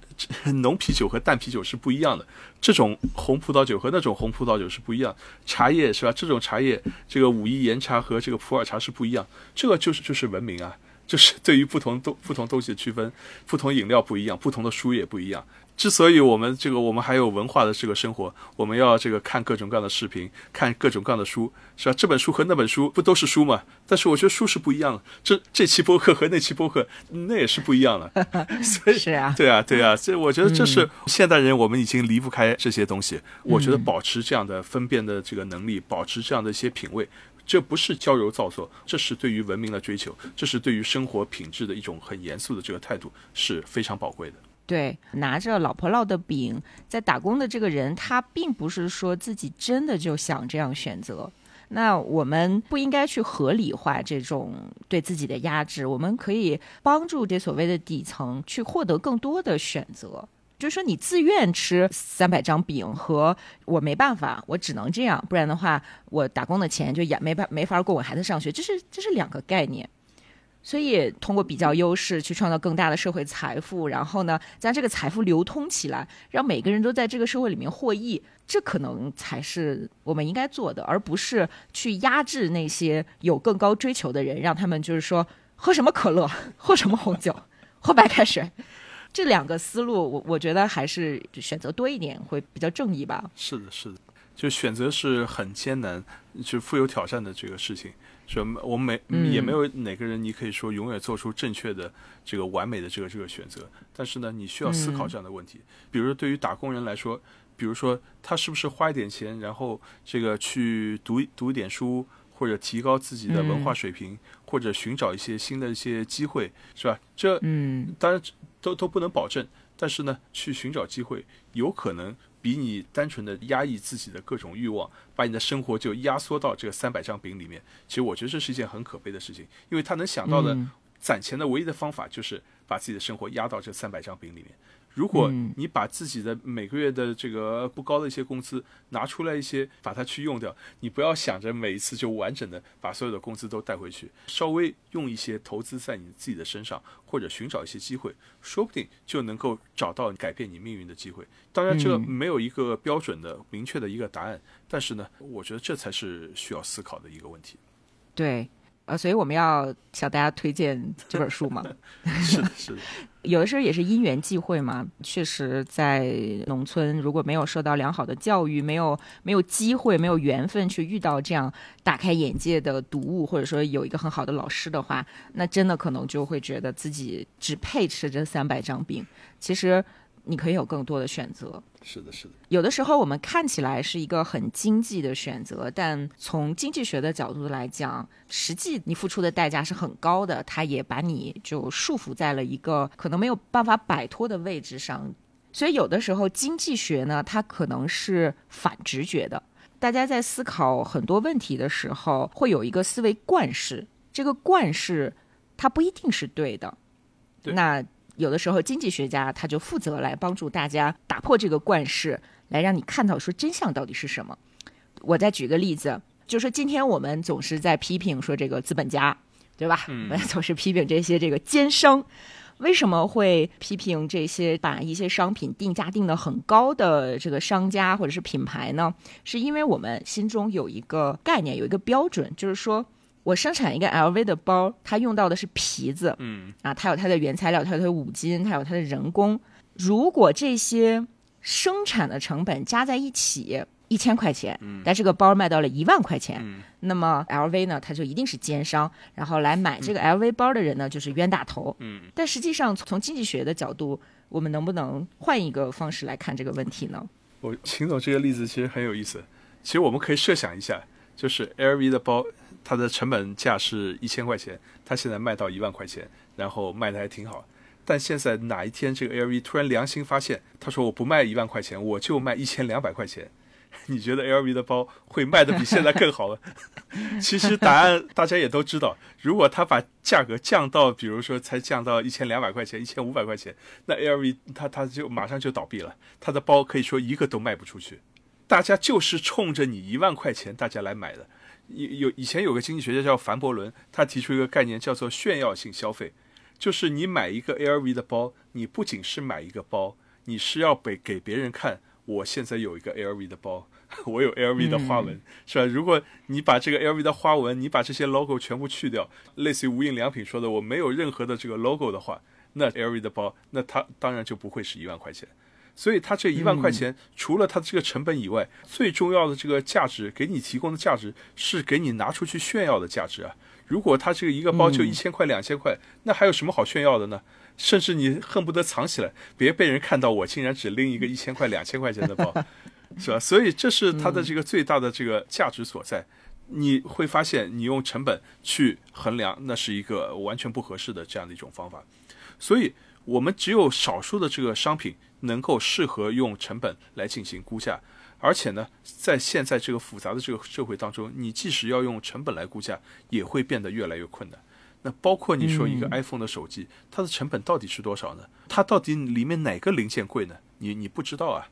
浓啤酒和淡啤酒是不一样的，这种红葡萄酒和那种红葡萄酒是不一样，茶叶是吧？这种茶叶，这个武夷岩茶和这个普洱茶是不一样，这个就是就是文明啊。就是对于不同东不同东西的区分，不同饮料不一样，不同的书也不一样。之所以我们这个我们还有文化的这个生活，我们要这个看各种各样的视频，看各种各样的书，是吧？这本书和那本书不都是书吗？但是我觉得书是不一样的。这这期播客和那期播客那也是不一样的。所以是啊，对啊，对啊。这我觉得这是现代人我们已经离不开这些东西。我觉得保持这样的分辨的这个能力，保持这样的一些品味。这不是矫揉造作，这是对于文明的追求，这是对于生活品质的一种很严肃的这个态度，是非常宝贵的。对，拿着老婆烙的饼在打工的这个人，他并不是说自己真的就想这样选择。那我们不应该去合理化这种对自己的压制，我们可以帮助这所谓的底层去获得更多的选择。就是说，你自愿吃三百张饼和我没办法，我只能这样，不然的话，我打工的钱就也没办没法供我孩子上学，这是这是两个概念。所以，通过比较优势去创造更大的社会财富，然后呢，将这个财富流通起来，让每个人都在这个社会里面获益，这可能才是我们应该做的，而不是去压制那些有更高追求的人，让他们就是说喝什么可乐，喝什么红酒，喝白开水。这两个思路，我我觉得还是选择多一点会比较正义吧。是的，是的。就选择是很艰难，就富有挑战的这个事情。是我们没也没有哪个人，你可以说永远做出正确的这个完美的这个这个选择。但是呢，你需要思考这样的问题。比如说对于打工人来说，比如说他是不是花一点钱，然后这个去读读一点书，或者提高自己的文化水平，或者寻找一些新的一些机会，是吧？这嗯，当然都都不能保证。但是呢，去寻找机会，有可能比你单纯的压抑自己的各种欲望，把你的生活就压缩到这个三百张饼里面。其实我觉得这是一件很可悲的事情，因为他能想到的攒钱的唯一的方法，就是把自己的生活压到这三百张饼里面。如果你把自己的每个月的这个不高的一些工资拿出来一些，把它去用掉，你不要想着每一次就完整的把所有的工资都带回去，稍微用一些投资在你自己的身上，或者寻找一些机会，说不定就能够找到改变你命运的机会。当然，这没有一个标准的、明确的一个答案，但是呢，我觉得这才是需要思考的一个问题。对。呃，所以我们要向大家推荐这本书嘛？是的，是的。有的时候也是因缘际会嘛。确实，在农村如果没有受到良好的教育，没有没有机会，没有缘分去遇到这样打开眼界的读物，或者说有一个很好的老师的话，那真的可能就会觉得自己只配吃这三百张饼。其实。你可以有更多的选择，是的，是的。有的时候我们看起来是一个很经济的选择，但从经济学的角度来讲，实际你付出的代价是很高的，它也把你就束缚在了一个可能没有办法摆脱的位置上。所以有的时候经济学呢，它可能是反直觉的。大家在思考很多问题的时候，会有一个思维惯式，这个惯式它不一定是对的。那。有的时候，经济学家他就负责来帮助大家打破这个惯式，来让你看到说真相到底是什么。我再举个例子，就说今天我们总是在批评说这个资本家，对吧？我们总是批评这些这个奸商。为什么会批评这些把一些商品定价定得很高的这个商家或者是品牌呢？是因为我们心中有一个概念，有一个标准，就是说。我生产一个 LV 的包，它用到的是皮子，嗯啊，它有它的原材料，它有它的五金，它有它的人工。如果这些生产的成本加在一起一千块钱，嗯，但这个包卖到了一万块钱，嗯，那么 LV 呢，它就一定是奸商，然后来买这个 LV 包的人呢，就是冤大头，嗯。但实际上，从经济学的角度，我们能不能换一个方式来看这个问题呢？我秦总这个例子其实很有意思，其实我们可以设想一下，就是 LV 的包。它的成本价是一千块钱，它现在卖到一万块钱，然后卖的还挺好。但现在哪一天这个 LV 突然良心发现，他说我不卖一万块钱，我就卖一千两百块钱，你觉得 LV 的包会卖的比现在更好吗？其实答案 大家也都知道，如果他把价格降到，比如说才降到一千两百块钱、一千五百块钱，那 LV 它它就马上就倒闭了，他的包可以说一个都卖不出去。大家就是冲着你一万块钱，大家来买的。有有以前有个经济学家叫凡伯伦，他提出一个概念叫做炫耀性消费，就是你买一个 LV 的包，你不仅是买一个包，你是要给给别人看，我现在有一个 LV 的包，我有 LV 的花纹，是吧？如果你把这个 LV 的花纹，你把这些 logo 全部去掉，类似于无印良品说的，我没有任何的这个 logo 的话，那 LV 的包，那它当然就不会是一万块钱。所以它这一万块钱，除了它的这个成本以外，最重要的这个价值给你提供的价值是给你拿出去炫耀的价值啊！如果它这个一个包就一千块、两千块，那还有什么好炫耀的呢？甚至你恨不得藏起来，别被人看到我竟然只拎一个 一千块、两千块钱的包，是吧？所以这是它的这个最大的这个价值所在。你会发现，你用成本去衡量，那是一个完全不合适的这样的一种方法。所以我们只有少数的这个商品。能够适合用成本来进行估价，而且呢，在现在这个复杂的这个社会当中，你即使要用成本来估价，也会变得越来越困难。那包括你说一个 iPhone 的手机，它的成本到底是多少呢？它到底里面哪个零件贵呢？你你不知道啊！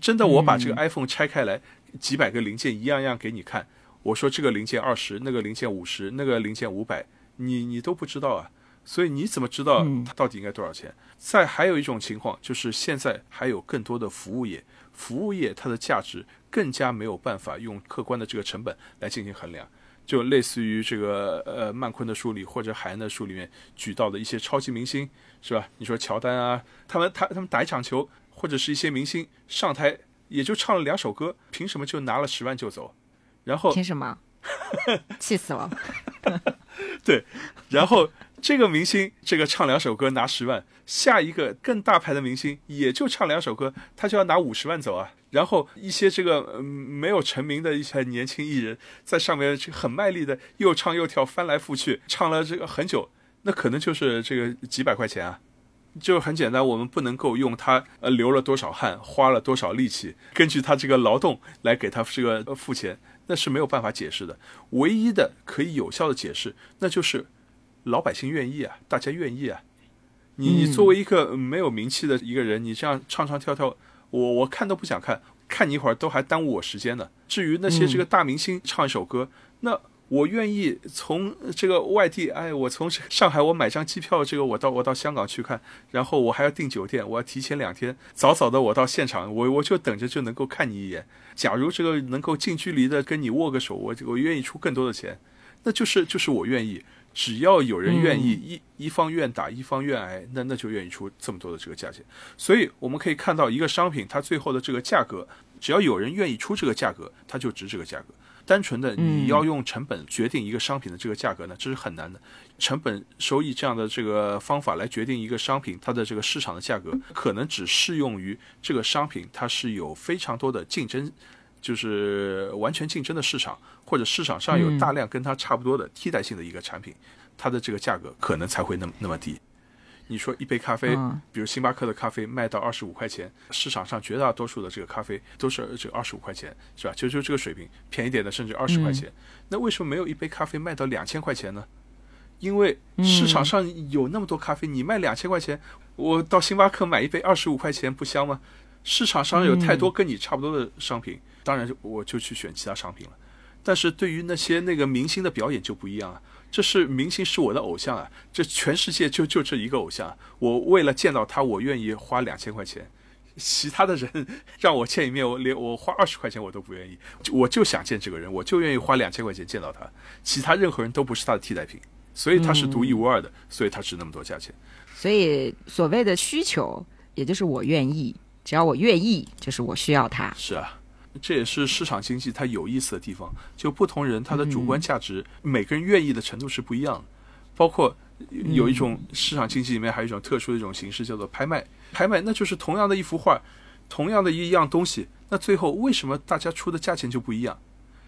真的，我把这个 iPhone 拆开来，几百个零件一样样给你看，我说这个零件二十，那个零件五十，那个零件五百，你你都不知道啊！所以你怎么知道它到底应该多少钱？再还有一种情况，就是现在还有更多的服务业，服务业它的价值更加没有办法用客观的这个成本来进行衡量。就类似于这个呃曼昆的书里或者海恩的书里面举到的一些超级明星，是吧？你说乔丹啊，他们他他们打一场球，或者是一些明星上台也就唱了两首歌，凭什么就拿了十万就走？然后凭什么？气死了！对，然后这个明星这个唱两首歌拿十万，下一个更大牌的明星也就唱两首歌，他就要拿五十万走啊。然后一些这个嗯没有成名的一些年轻艺人，在上面很卖力的又唱又跳，翻来覆去唱了这个很久，那可能就是这个几百块钱啊。就很简单，我们不能够用他呃流了多少汗，花了多少力气，根据他这个劳动来给他这个付钱，那是没有办法解释的。唯一的可以有效的解释，那就是老百姓愿意啊，大家愿意啊。你你作为一个没有名气的一个人，你这样唱唱跳跳，我我看都不想看，看你一会儿都还耽误我时间呢。至于那些这个大明星唱一首歌，那。我愿意从这个外地，哎，我从上海我买张机票，这个我到我到香港去看，然后我还要订酒店，我要提前两天，早早的我到现场，我我就等着就能够看你一眼。假如这个能够近距离的跟你握个手，我我愿意出更多的钱，那就是就是我愿意，只要有人愿意，一一方愿打一方愿挨，那那就愿意出这么多的这个价钱。所以我们可以看到一个商品它最后的这个价格，只要有人愿意出这个价格，它就值这个价格。单纯的你要用成本决定一个商品的这个价格呢，这是很难的。成本收益这样的这个方法来决定一个商品它的这个市场的价格，可能只适用于这个商品它是有非常多的竞争，就是完全竞争的市场，或者市场上有大量跟它差不多的替代性的一个产品，它的这个价格可能才会那么那么低。你说一杯咖啡，比如星巴克的咖啡卖到二十五块钱，市场上绝大多数的这个咖啡都是这二十五块钱，是吧？就就这个水平，便宜点的甚至二十块钱。那为什么没有一杯咖啡卖到两千块钱呢？因为市场上有那么多咖啡，你卖两千块钱，我到星巴克买一杯二十五块钱不香吗？市场上有太多跟你差不多的商品，当然我就去选其他商品了。但是对于那些那个明星的表演就不一样啊。这是明星，是我的偶像啊！这全世界就就这一个偶像，我为了见到他，我愿意花两千块钱。其他的人让我见一面，我连我花二十块钱我都不愿意。我就想见这个人，我就愿意花两千块钱见到他。其他任何人都不是他的替代品，所以他是独一无二的，所以他值那么多价钱。所以所谓的需求，也就是我愿意，只要我愿意，就是我需要他。是啊。这也是市场经济它有意思的地方，就不同人他的主观价值，每个人愿意的程度是不一样的。包括有一种市场经济里面还有一种特殊的一种形式，叫做拍卖。拍卖那就是同样的一幅画，同样的一样东西，那最后为什么大家出的价钱就不一样？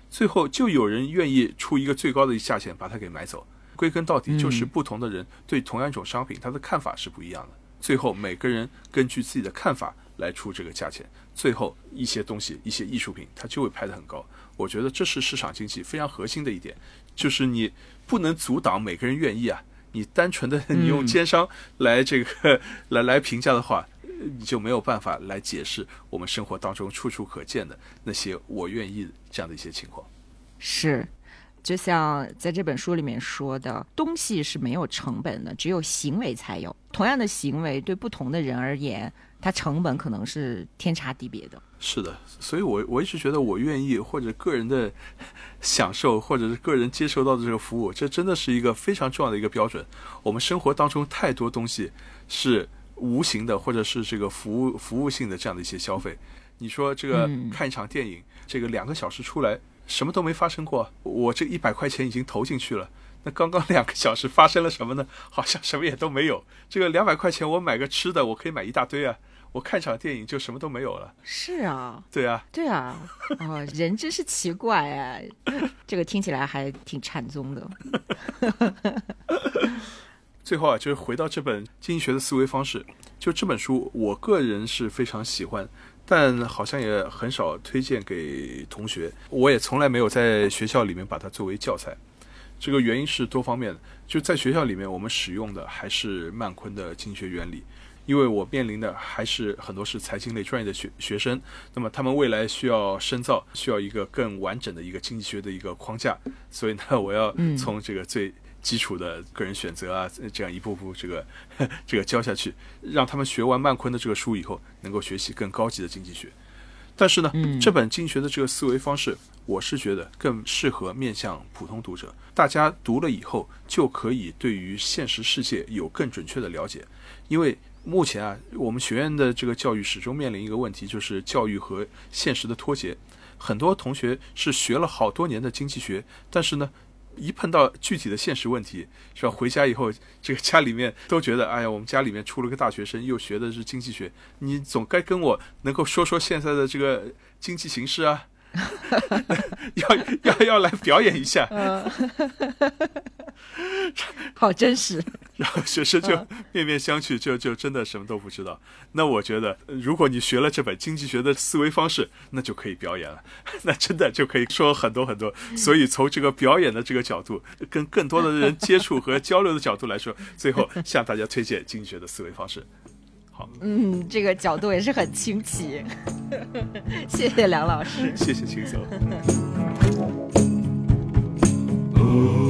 最后就有人愿意出一个最高的价钱把它给买走。归根到底就是不同的人对同样一种商品他的看法是不一样的。最后每个人根据自己的看法来出这个价钱。最后一些东西，一些艺术品，它就会拍得很高。我觉得这是市场经济非常核心的一点，就是你不能阻挡每个人愿意啊。你单纯的你用奸商来这个 来来评价的话，你就没有办法来解释我们生活当中处处可见的那些我愿意这样的一些情况。是，就像在这本书里面说的，东西是没有成本的，只有行为才有。同样的行为对不同的人而言。它成本可能是天差地别的。是的，所以我我一直觉得，我愿意或者个人的 享受，或者是个人接受到的这个服务，这真的是一个非常重要的一个标准。我们生活当中太多东西是无形的，或者是这个服务服务性的这样的一些消费。你说这个看一场电影，这个两个小时出来什么都没发生过，我这一百块钱已经投进去了。那刚刚两个小时发生了什么呢？好像什么也都没有。这个两百块钱我买个吃的，我可以买一大堆啊。我看场电影就什么都没有了。是啊，对啊，对啊，哦，人真是奇怪哎，这个听起来还挺禅宗的。最后啊，就是回到这本经济学的思维方式，就这本书，我个人是非常喜欢，但好像也很少推荐给同学。我也从来没有在学校里面把它作为教材。这个原因是多方面的，就在学校里面，我们使用的还是曼昆的经济学原理。因为我面临的还是很多是财经类专业的学学生，那么他们未来需要深造，需要一个更完整的一个经济学的一个框架，所以呢，我要从这个最基础的个人选择啊，这样一步步这个 这个教下去，让他们学完曼昆的这个书以后，能够学习更高级的经济学。但是呢，这本经济学的这个思维方式，我是觉得更适合面向普通读者，大家读了以后就可以对于现实世界有更准确的了解，因为。目前啊，我们学院的这个教育始终面临一个问题，就是教育和现实的脱节。很多同学是学了好多年的经济学，但是呢，一碰到具体的现实问题，是吧？回家以后，这个家里面都觉得，哎呀，我们家里面出了个大学生，又学的是经济学，你总该跟我能够说说现在的这个经济形势啊。要要要来表演一下，好真实。然后学生就面面相觑，就就真的什么都不知道。那我觉得，如果你学了这本经济学的思维方式，那就可以表演了，那真的就可以说很多很多。所以从这个表演的这个角度，跟更多的人接触和交流的角度来说，最后向大家推荐经济学的思维方式。嗯，这个角度也是很清奇，谢谢梁老师，谢谢青松。